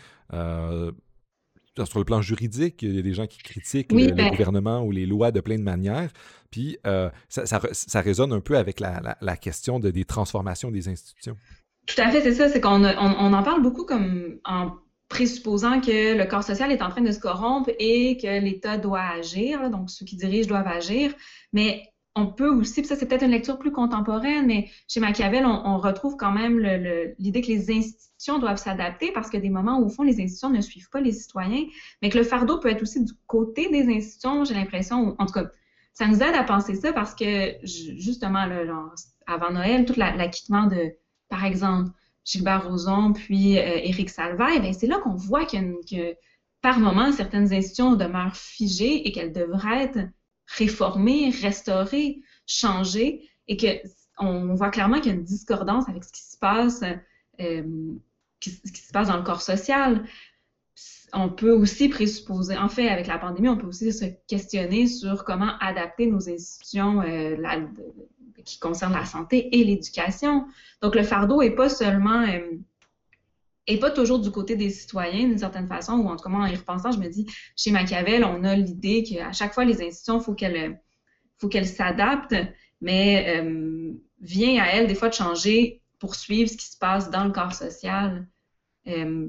sur le plan juridique, il y a des gens qui critiquent le, ben gouvernement ou les lois de plein de manières. Puis euh, ça, ça, résonne un peu avec la, la, question de, des transformations des institutions. Tout à fait, c'est ça. C'est qu'on on, en parle beaucoup comme en présupposant que le corps social est en train de se corrompre et que l'État doit agir, donc ceux qui dirigent doivent agir. Mais on peut aussi, puis ça c'est peut-être une lecture plus contemporaine, mais chez Machiavel, on, retrouve quand même l'idée que les institutions doivent s'adapter parce a des moments où, au fond, les institutions ne suivent pas les citoyens, mais que le fardeau peut être aussi du côté des institutions, j'ai l'impression, en tout cas, ça nous aide à penser ça parce que, justement, avant Noël, tout l'acquittement de, par exemple, Gilbert Rozon, puis euh, Éric Salvaille, ben, c'est là qu'on voit que, par moment, certaines institutions demeurent figées et qu'elles devraient être réformer, restaurer, changer, et que on voit clairement qu'il y a une discordance avec ce qui se passe, euh, qui, se passe dans le corps social. On peut aussi présupposer, en fait, avec la pandémie, on peut aussi se questionner sur comment adapter nos institutions euh, qui concernent la santé et l'éducation. Donc, le fardeau est pas seulement euh, et pas toujours du côté des citoyens d'une certaine façon, ou en tout cas, en y repensant, je me dis, chez Machiavel, on a l'idée qu'à chaque fois, les institutions, il faut qu'elles s'adaptent, mais euh, vient à elles des fois de changer poursuivre ce qui se passe dans le corps social. Euh,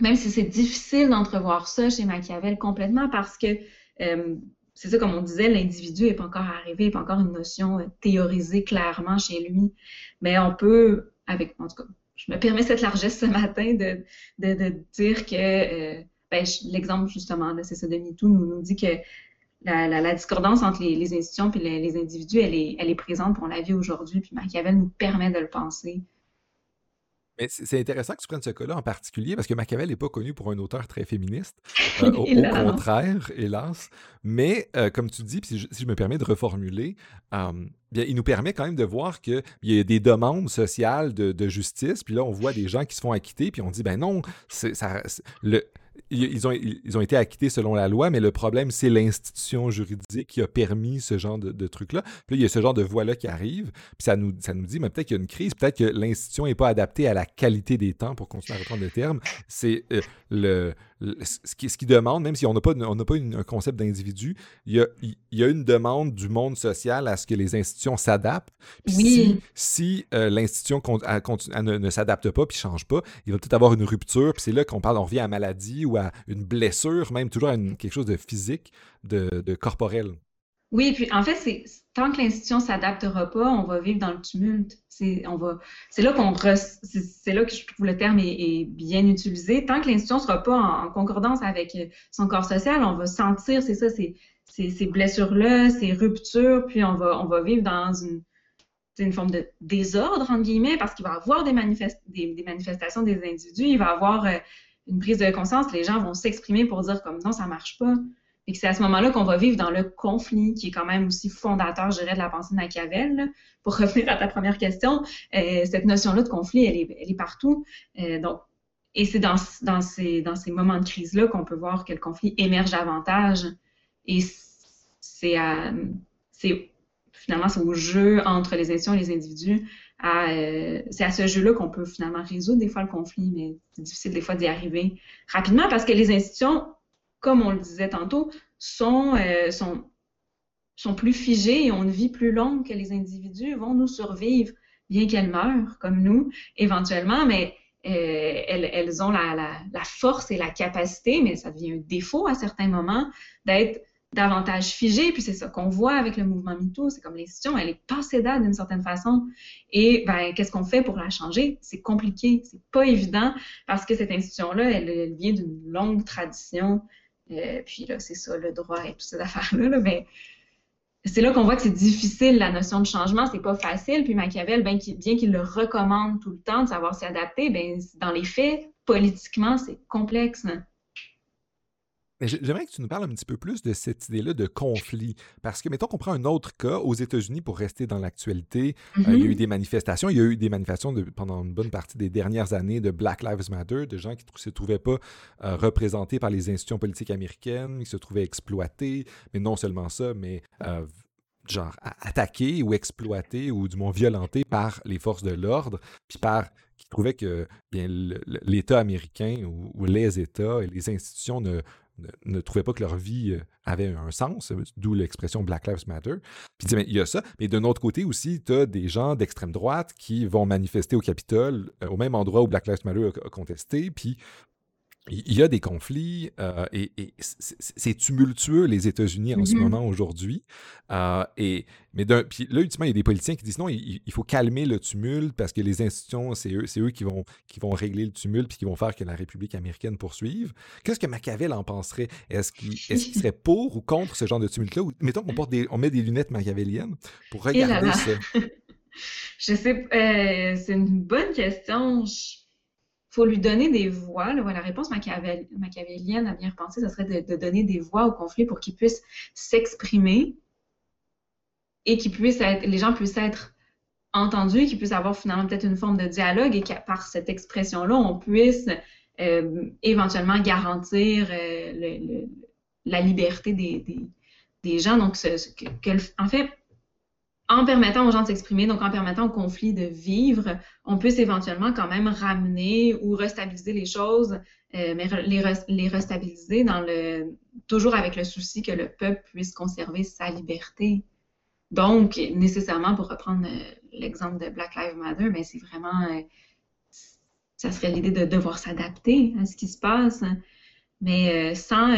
même si c'est difficile d'entrevoir ça chez Machiavel complètement parce que euh, c'est ça, comme on disait, l'individu n'est pas encore arrivé, n'est pas encore une notion euh, théorisée clairement chez lui. Mais on peut, avec, en tout cas, je me permets cette largesse ce matin de, de, dire que, ben, l'exemple justement, c'est ça de MeToo, nous, nous dit que la, discordance entre les, institutions et les, individus, elle est, elle est présente, pour la vie aujourd'hui, puis Machiavel nous permet de le penser. Mais c'est intéressant que tu prennes ce cas-là en particulier parce que Machiavel n'est pas connu pour un auteur très féministe. *laughs* Euh, au, contraire, hélas. Mais euh, comme tu dis, si je, me permets de reformuler, euh, bien, il nous permet quand même de voir qu'il y a des demandes sociales de, de, justice. Puis là, on voit des gens qui se font acquitter. Puis on dit, ben non, ça, le, ils ont, ils ont été acquittés selon la loi, mais le problème, c'est l'institution juridique qui a permis ce genre de, truc-là. Puis là, il y a ce genre de voie-là qui arrive, puis ça nous, ça nous dit, mais peut-être qu'il y a une crise, peut-être que l'institution n'est pas adaptée à la qualité des temps, pour continuer à reprendre le terme. C'est euh, le, ce, qui, ce qui demande, même si on n'a pas, on pas un concept d'individu, il y, a, il y a une demande du monde social à ce que les institutions s'adaptent. Oui. Si, euh, l'institution ne, ne s'adapte pas puis ne change pas, il va peut-être avoir une rupture. Puis c'est là qu'on parle, on revient à maladie ou à une blessure, même toujours à quelque chose de physique, de, de corporel. Oui, puis en fait, c'est tant que l'institution s'adaptera pas, on va vivre dans le tumulte. C'est là là que je trouve le terme est, bien utilisé. Tant que l'institution sera pas en, concordance avec son corps social, on va sentir, c'est ça, ces, blessures-là, ces ruptures, puis on va on va vivre dans une forme de désordre entre guillemets parce qu'il va y avoir des, des, manifestations des individus, il va y avoir euh, une prise de conscience, les gens vont s'exprimer pour dire comme non, ça marche pas. Et c'est à ce moment-là qu'on va vivre dans le conflit, qui est quand même aussi fondateur, je dirais, de la pensée de Machiavel. Pour *laughs* revenir à ta première question, euh, cette notion-là de conflit, elle est, partout. Euh, donc, et c'est dans, ces, moments de crise-là qu'on peut voir que le conflit émerge davantage. Et c'est c'est finalement c'est au jeu entre les institutions et les individus. Euh, c'est à ce jeu-là qu'on peut finalement résoudre des fois le conflit, mais c'est difficile des fois d'y arriver rapidement parce que les institutions comme on le disait tantôt, sont, euh, sont, sont plus figées et ont une vie plus longue que les individus, vont nous survivre, bien qu'elles meurent, comme nous, éventuellement, mais euh, elles, elles, ont la, la, la, force et la capacité, mais ça devient un défaut à certains moments, d'être davantage figées. Puis c'est ça qu'on voit avec le mouvement MeToo, c'est comme l'institution, elle est passée d'une certaine façon. Et ben, qu'est-ce qu'on fait pour la changer? C'est compliqué, c'est pas évident, parce que cette institution-là, elle, elle vient d'une longue tradition euh, puis là, c'est ça, le droit et toutes ces affaires-là. mais c'est là qu'on voit que c'est difficile, la notion de changement, c'est pas facile. Puis Machiavel, bien qu'il le recommande tout le temps de savoir s'y adapter, ben, dans les faits, politiquement, c'est complexe. J'aimerais que tu nous parles un petit peu plus de cette idée-là de conflit. Parce que, mettons qu'on prend un autre cas aux États-Unis pour rester dans l'actualité. Euh, il y a eu mm-hmm. des manifestations. Il y a eu des manifestations pendant une bonne partie des dernières années de Black Lives Matter, de gens qui ne se trouvaient pas euh, représentés par les institutions politiques américaines, qui se trouvaient exploités. Mais non seulement ça, mais euh, genre attaqués ou exploités ou du moins violentés par les forces de l'ordre, puis par qui trouvaient que l'État américain ou, les États et les institutions ne, ne, trouvaient pas que leur vie euh, avait un sens, d'où l'expression Black Lives Matter. Puis il y a ça, mais d'un autre côté aussi, tu as des gens d'extrême droite qui vont manifester au Capitole, euh, au même endroit où Black Lives Matter a contesté, puis il y a des conflits euh, et, c'est tumultueux les États-Unis en ce mm-hmm. moment aujourd'hui. Euh, et mais puis là ultimement il y a des politiciens qui disent non il, faut calmer le tumulte parce que les institutions c'est eux c'est eux qui vont qui vont régler le tumulte puis qui vont faire que la République américaine poursuive. Qu'est-ce que Machiavel en penserait? Est-ce qu'il est serait pour ou contre ce genre de tumulte là ou mettons qu'on porte des on met des lunettes machiavéliennes pour regarder ça. *laughs* Je sais, euh, c'est une bonne question faut lui donner des voix. la réponse machiavélienne à bien repenser, ce serait de, donner des voix au conflit pour qu'il puisse s'exprimer et qu'ils puissent être, les gens puissent être entendus, qu'ils puissent avoir finalement peut-être une forme de dialogue et que par cette expression-là, on puisse euh, éventuellement garantir euh, la liberté des, gens. Donc, en fait, en permettant aux gens de s'exprimer, donc en permettant au conflit de vivre, on puisse éventuellement quand même ramener ou restabiliser les choses, euh, mais les, restabiliser dans le toujours avec le souci que le peuple puisse conserver sa liberté. Donc, nécessairement, pour reprendre euh, l'exemple de Black Lives Matter, mais c'est vraiment, ça serait l'idée de devoir s'adapter à ce qui se passe, mais sans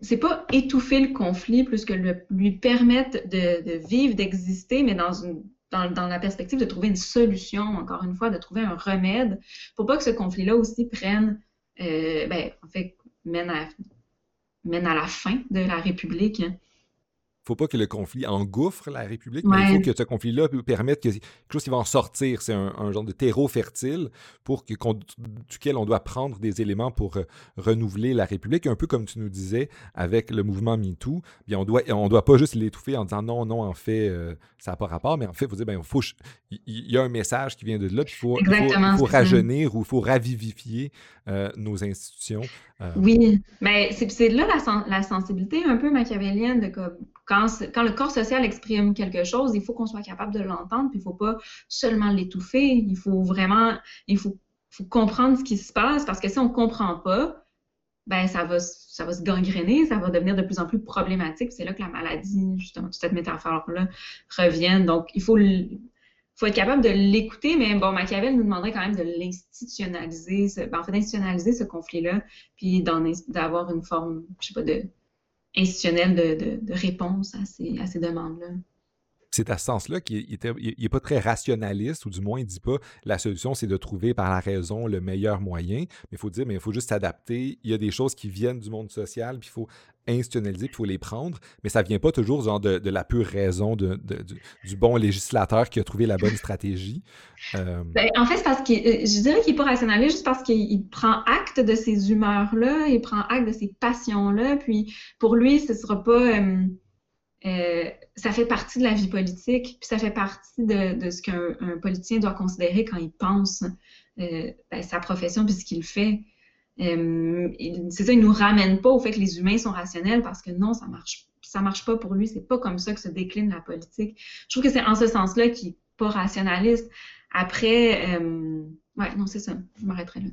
c'est pas étouffer le conflit plus que lui permettre de, vivre, d'exister, mais dans, la perspective de trouver une solution, encore une fois, de trouver un remède, pour pas que ce conflit-là aussi prenne, euh, ben, en fait, mène à, à la fin de la République. Hein faut pas que le conflit engouffre la République, mais il faut que ce conflit-là permette que quelque chose qui va en sortir. C'est un, genre de terreau fertile pour que, duquel on doit prendre des éléments pour euh, renouveler la République. Un peu comme tu nous disais avec le mouvement MeToo, bien on doit, on doit pas juste l'étouffer en disant non, non, en fait, euh, ça n'a pas rapport, mais en fait, il faut dire, ben, faut, il y, a un message qui vient de là, il faut, faut, rajeunir ou il faut ravivifier euh, nos institutions. Oui, mais c'est là la, la, sensibilité un peu machiavélienne de comme quand, le corps social exprime quelque chose, il faut qu'on soit capable de l'entendre, puis il ne faut pas seulement l'étouffer, il faut vraiment, il faut, comprendre ce qui se passe, parce que si on ne comprend pas, ben ça va, ça va se gangréner, ça va devenir de plus en plus problématique. C'est là que la maladie, justement, toute cette métaphore-là revient. Donc, il faut, faut être capable de l'écouter, mais bon, Machiavel nous demanderait quand même de l'institutionnaliser, ben, en fait, d'institutionnaliser ce conflit-là, puis d'avoir une forme, je sais pas, de, institutionnel de, de, réponse à ces, à ces demandes-là. C'est à ce sens-là qu'il n'est pas très rationaliste, ou du moins il ne dit pas la solution, c'est de trouver par la raison le meilleur moyen. Mais il faut dire, mais il faut juste s'adapter. Il y a des choses qui viennent du monde social, puis il faut institutionnaliser, puis il faut les prendre, mais ça ne vient pas toujours de, de la pure raison de, du, bon législateur qui a trouvé la bonne stratégie. Euh, ben, en fait, parce que euh, je dirais qu'il n'est pas rationaliste juste parce qu'il prend acte de ces humeurs-là, il prend acte de ces passions-là, puis pour lui, ce ne sera pas... ça fait partie de la vie politique, puis ça fait partie de, ce qu'un politicien doit considérer quand il pense ben, sa profession puis ce qu'il fait. Euh, c'est ça, il nous ramène pas au fait que les humains sont rationnels parce que non, ça marche, ça marche pas pour lui. C'est pas comme ça que se décline la politique. Je trouve que c'est en ce sens-là qu'il est pas rationaliste. Après, euh, ouais, non, c'est ça. Je m'arrêterai là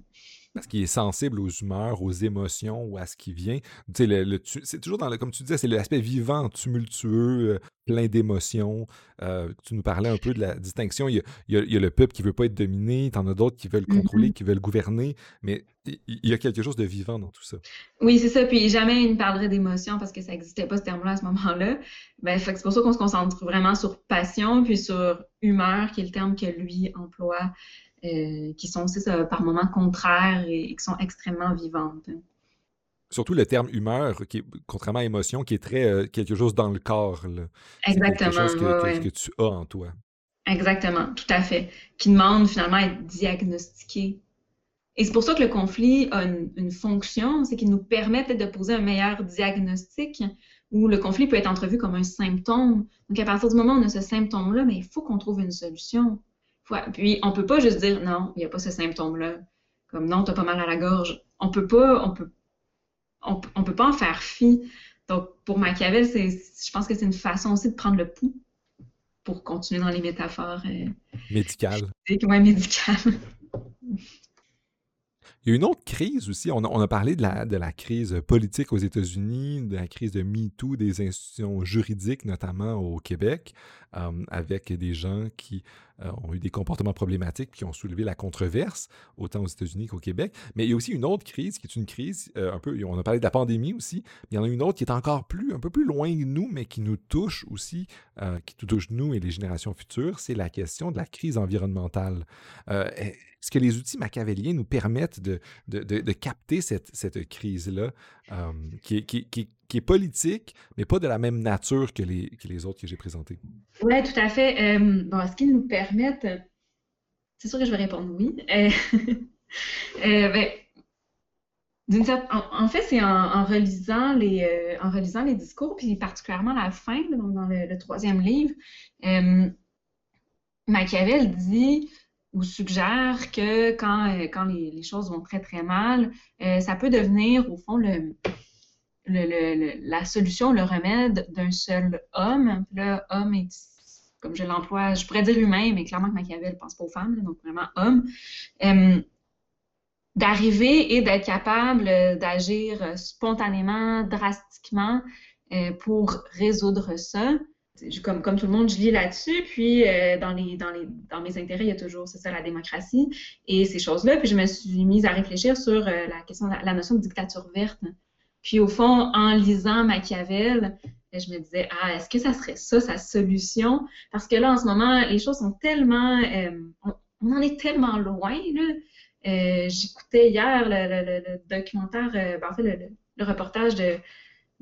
parce qu'il est sensible aux humeurs, aux émotions ou à ce qui vient. Tu sais, c'est toujours dans le, comme tu disais, c'est l'aspect vivant, tumultueux, euh, plein d'émotions. Euh, tu nous parlais un peu de la distinction. Il y a, le peuple qui veut pas être dominé, en as d'autres qui veulent contrôler, mm-hmm. qui veulent gouverner, mais il y a quelque chose de vivant dans tout ça. Oui, c'est ça. Puis jamais il ne parlerait d'émotion parce que ça n'existait pas ce terme-là à ce moment-là. Ben, c'est pour ça qu'on se concentre vraiment sur passion puis sur humeur, qui est le terme que lui emploie qui sont aussi par moments contraires et, qui sont extrêmement vivantes. Surtout le terme humeur, qui contrairement à émotion, qui est très euh, quelque chose dans le corps. Exactement. Quelque chose que, tu as en toi. Exactement, tout à fait. Qui demande finalement à être diagnostiqué. Et c'est pour ça que le conflit a une, fonction, c'est qu'il nous permet peut-être de poser un meilleur diagnostic où le conflit peut être entrevu comme un symptôme. Donc, à partir du moment où on a ce symptôme-là, mais il faut qu'on trouve une solution. Puis on peut pas juste dire non, il n'y a pas ce symptôme-là. Comme non, tu as pas mal à la gorge. On peut pas, on peut, on, peut pas en faire fi. Donc pour Machiavel, c'est, je pense que c'est une façon aussi de prendre le pouls pour continuer dans les métaphores euh, médicales. Ouais, médicales. Il y a une autre crise aussi. On a, parlé de la, de la, crise politique aux États-Unis, de la crise de MeToo, des institutions juridiques, notamment au Québec, euh, avec des gens qui euh, ont eu des comportements problématiques qui ont soulevé la controverse, autant aux États-Unis qu'au Québec. Mais il y a aussi une autre crise qui est une crise, euh, un peu, on a parlé de la pandémie aussi, mais il y en a une autre qui est encore plus, un peu plus loin de nous, mais qui nous touche aussi, qui touche nous et les générations futures, c'est la question de la crise environnementale. Est-ce que les outils machiavéliens nous permettent de, de, de, capter cette, cette crise-là qui, qui, qui, qui est politique, mais pas de la même nature que les, autres que j'ai présentés. Oui, tout à fait. Euh, bon, est-ce qu'ils nous permettent... C'est sûr que je vais répondre oui. Euh, *laughs* euh, ben, en, fait, c'est en, relisant les, en relisant les discours, puis particulièrement la fin, donc dans le, troisième livre, Machiavel dit ou suggère que quand, les, choses vont très très mal, ça peut devenir au fond le, la solution, le remède d'un seul homme. Le homme est, comme je l'emploie, je pourrais dire humain, mais clairement que Machiavel ne pense pas aux femmes, donc vraiment homme. Euh, d'arriver et d'être capable d'agir spontanément, drastiquement euh, pour résoudre ça. comme, tout le monde, je lis là-dessus. Puis, euh, dans, mes intérêts, il y a toujours, c'est ça, la démocratie et ces choses-là. Puis, je me suis mise à réfléchir sur la question, la, la, notion de dictature verte. Puis, au fond, en lisant Machiavel, je me disais, ah, est-ce que ça serait ça, sa solution? Parce que là, en ce moment, les choses sont tellement, euh, on, en est tellement loin, là. J'écoutais hier le, le, documentaire, ben, en fait, le, reportage de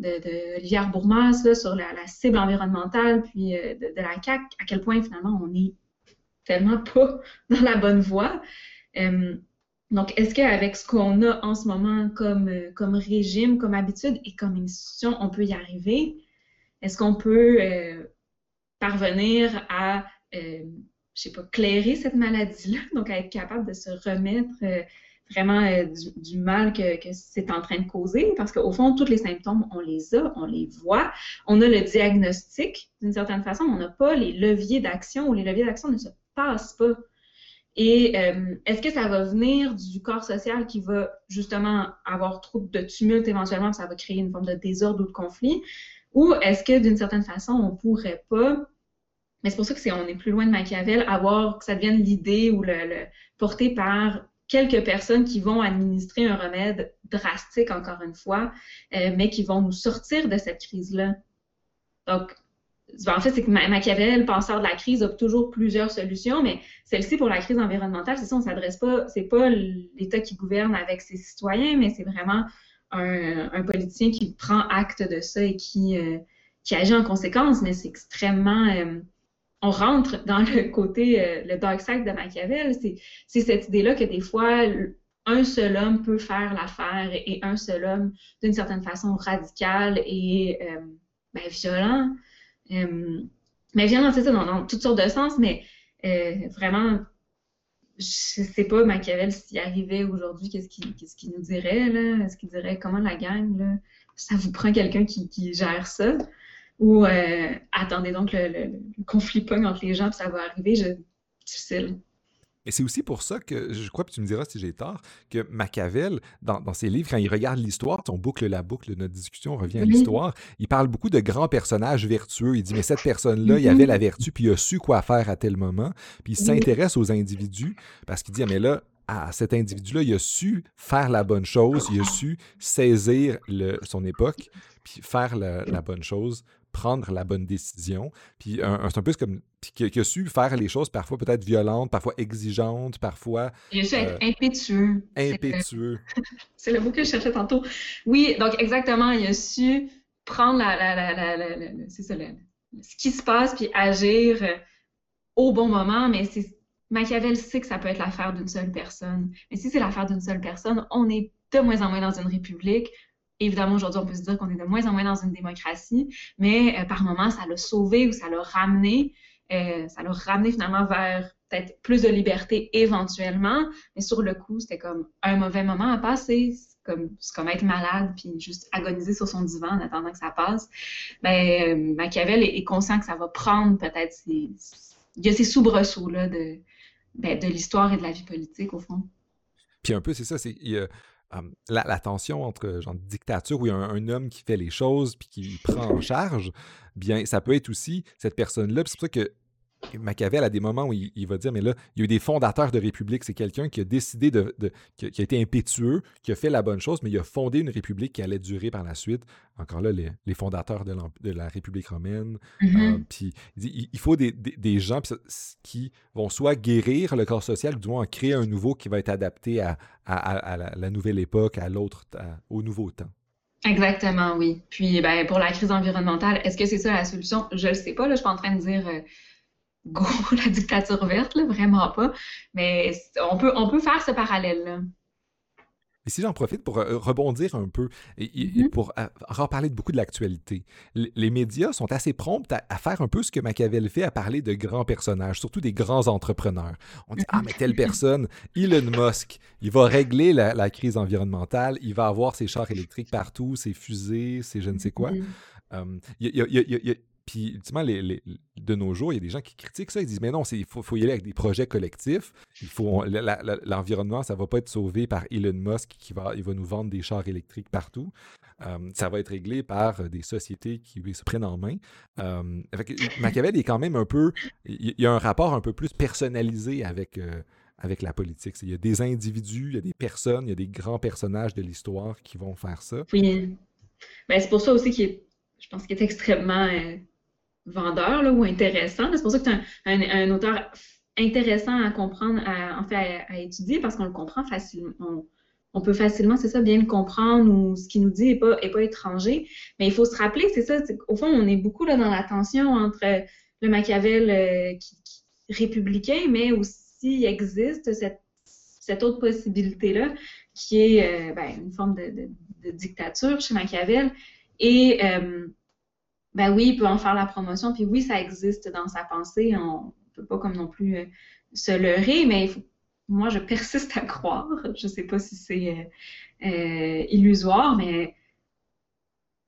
de, de Bourmas sur la, cible environnementale, puis euh, de, la CAC, à quel point finalement on est tellement pas *laughs* dans la bonne voie. Euh, donc, est-ce qu'avec ce qu'on a en ce moment comme, euh, comme régime, comme habitude et comme institution, on peut y arriver? Est-ce qu'on peut parvenir à, je sais pas, clairer cette maladie-là, *laughs* donc à être capable de se remettre vraiment euh, du, mal que, c'est en train de causer, parce qu'au fond, tous les symptômes, on les a, on les voit, on a le diagnostic d'une certaine façon, mais on n'a pas les leviers d'action ou les leviers d'action ne se passent pas. Et euh, est-ce que ça va venir du corps social qui va justement avoir trop de tumulte éventuellement, ça va créer une forme de désordre ou de conflit, ou est-ce que d'une certaine façon, on pourrait pas mais c'est pour ça que c'est on est plus loin de Machiavel, avoir que ça devienne l'idée ou le, le porté par quelques personnes qui vont administrer un remède drastique, encore une fois, euh, mais qui vont nous sortir de cette crise-là. Donc, en fait, c'est que Machiavel, penseur de la crise, a toujours plusieurs solutions, mais celle-ci, pour la crise environnementale, c'est ça, on s'adresse pas, c'est pas l'État qui gouverne avec ses citoyens, mais c'est vraiment un, politicien qui prend acte de ça et qui, euh, qui agit en conséquence, mais c'est extrêmement euh, on rentre dans le côté, euh, le dark side de Machiavel. C'est cette idée-là que des fois, un seul homme peut faire l'affaire et un seul homme, d'une certaine façon, radical et ben, violent. Euh, mais violent, c'est ça, dans, toutes sortes de sens, mais vraiment, je sais pas, Machiavel, s'il arrivait aujourd'hui, qu'est-ce qu'il nous dirait, là? Est-ce qu'il dirait comment la gang, là? Ça vous prend quelqu'un qui, qui gère ça? Ou euh, attendez donc le, conflit pogne entre les gens, puis ça va arriver, je... difficile. Et c'est aussi pour ça que, je crois, que tu me diras si j'ai tort, que Machiavel, dans, ses livres, quand il regarde l'histoire, on boucle la boucle, notre discussion revient à l'histoire, il parle beaucoup de grands personnages vertueux. Il dit, mais cette personne-là, il avait la vertu, puis il a su quoi faire à tel moment. Puis il s'intéresse aux individus, parce qu'il dit, ah, mais là, ah, cet individu-là, il a su faire la bonne chose, il a su saisir le, son époque, puis faire la bonne chose prendre la bonne décision. Puis c'est un peu comme. Puis qui, a su faire les choses parfois peut-être violentes, parfois exigeantes, parfois. Il a su être impétueux. Impétueux. *laughs* C'est le mot que je cherchais tantôt. Oui, donc exactement, il a su prendre la, la, la, ça, ce qui se passe, puis agir euh, au bon moment, mais c'est. Machiavel sait que ça peut être l'affaire d'une seule personne. Mais si c'est l'affaire d'une seule personne, on est de moins en moins dans une république. Évidemment, aujourd'hui, on peut se dire qu'on est de moins en moins dans une démocratie, mais euh, par moments, ça l'a sauvé ou ça l'a ramené, euh, ça l'a ramené finalement vers peut-être plus de liberté éventuellement, mais sur le coup, c'était comme un mauvais moment à passer. C'est comme, être malade puis juste agoniser sur son divan en attendant que ça passe. Ben, euh, Machiavel est, conscient que ça va prendre peut-être Il y a ces soubresauts-là de, ben, de l'histoire et de la vie politique, au fond. Puis un peu, c'est ça, c'est la, tension entre genre dictature où il y a un, homme qui fait les choses puis qui prend en charge, bien ça peut être aussi cette personne-là. C'est pour ça que Machiavel a des moments où il, va dire, mais là, il y a eu des fondateurs de république. C'est quelqu'un qui a décidé de, qui, a, été impétueux, qui a fait la bonne chose, mais il a fondé une république qui allait durer par la suite. Encore là, les, fondateurs de, la République romaine. Mm-hmm. Euh, puis il, faut des, gens qui vont soit guérir le corps social, ou du moins créer un nouveau qui va être adapté à, la, nouvelle époque, à l'autre, au nouveau temps. Exactement, oui. Puis ben, pour la crise environnementale, est-ce que c'est ça la solution? Je ne le sais pas. Là, je suis pas en train de dire euh, go *laughs* la dictature verte, là, vraiment pas. Mais on peut, on peut faire ce parallèle-là. Et si j'en profite pour euh, rebondir un peu et, mm-hmm. pour euh, reparler de beaucoup de l'actualité, les médias sont assez prompts à, faire un peu ce que Machiavel fait, à parler de grands personnages, surtout des grands entrepreneurs. On dit, ah, mais telle *laughs* personne, Elon Musk, il va régler la, crise environnementale, il va avoir ses chars électriques partout, ses fusées, ses je ne sais quoi. il y a, de nos jours, il y a des gens qui critiquent ça. Ils disent, mais non, il faut, y aller avec des projets collectifs. L'environnement, ça ne va pas être sauvé par Elon Musk qui va, il va nous vendre des chars électriques partout. ça va être réglé par des sociétés qui se prennent en main. Machiavel est quand même un peu, il y a un rapport un peu plus personnalisé avec avec la politique. Il y a des individus, il y a des personnes, il y a des grands personnages de l'histoire qui vont faire ça. Oui. Ben, c'est pour ça aussi qu'il est, je pense qu'il est extrêmement euh, vendeur là, ou intéressant. C'est pour ça que tu es un, auteur intéressant à comprendre, à, en fait, à, étudier parce qu'on le comprend facilement. On, peut facilement, c'est ça, bien le comprendre ou ce qu'il nous dit n'est pas, est pas étranger. Mais il faut se rappeler, c'est ça, au fond, on est beaucoup là, dans la tension entre le Machiavel euh, qui, républicain, mais aussi existe cette, autre possibilité-là, qui est euh, ben, une forme de, dictature chez Machiavel. Et euh, ben oui, il peut en faire la promotion, puis oui, ça existe dans sa pensée. On peut pas comme non plus euh, se leurrer, mais moi, je persiste à croire. Je sais pas si c'est illusoire, mais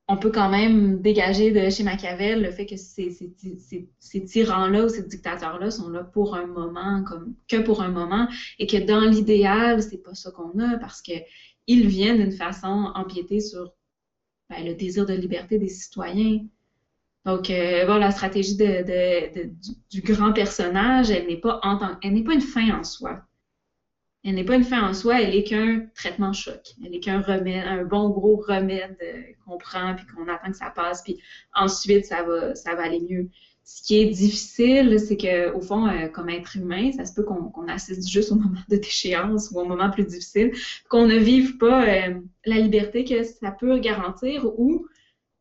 on peut quand même dégager de chez Machiavel le fait que ces, ces, tyrans-là ou ces dictateurs-là sont là pour un moment, comme que pour un moment, et que dans l'idéal, c'est pas ça qu'on a parce que ils viennent d'une façon empiéter sur ben, le désir de liberté des citoyens. Donc, euh, la stratégie de, du, grand personnage, elle n'est pas en tant, elle n'est pas une fin en soi. Elle n'est pas une fin en soi, elle est qu'un traitement choc. Elle est qu'un remède, un bon gros remède euh, qu'on prend puis qu'on attend que ça passe, puis ensuite ça va, ça va aller mieux. Ce qui est difficile, c'est qu'au fond, euh, comme être humain, ça se peut qu'on assiste juste au moment de déchéance ou au moment plus difficile, qu'on ne vive pas euh, la liberté que ça peut garantir ou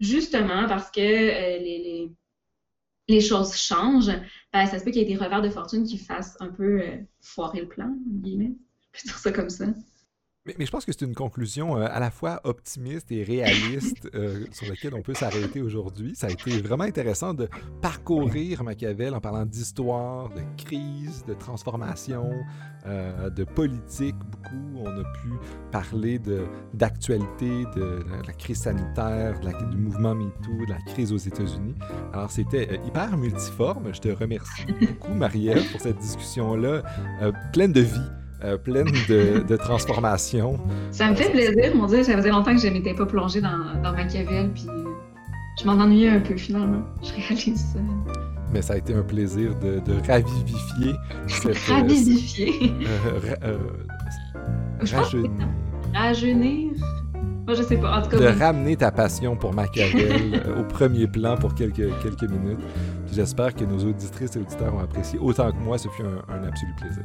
justement parce que les, les, choses changent, ben, ça se peut qu'il y ait des revers de fortune qui fassent un peu foirer le plan, guillemets je dire ça comme ça. Mais, je pense que c'est une conclusion euh, à la fois optimiste et réaliste euh, sur laquelle on peut s'arrêter aujourd'hui. Ça a été vraiment intéressant de parcourir Machiavel en parlant d'histoire, de crise, de transformation, euh, de politique beaucoup. On a pu parler d'actualité, de, la crise sanitaire, du mouvement MeToo, de la crise aux États-Unis. Alors c'était hyper multiforme. Je te remercie beaucoup, Marielle, pour cette discussion-là pleine de vie. Euh, pleine de, de transformations. Ça me fait plaisir, mon Dieu. Ça faisait longtemps que je m'étais pas plongée dans, dans Machiavel, puis euh, je m'en ennuyais un peu finalement. Je réalise ça. Mais ça a été un plaisir de, de ravivifier cette... ravivifier? Euh, rajeunir. Rajeunir? Moi, je sais pas. En tout cas, de ramener ta passion pour Machiavel *laughs* au premier plan pour quelques, quelques minutes. J'espère que nos auditrices et auditeurs ont apprécié autant que moi. Ce fut un, un absolu plaisir.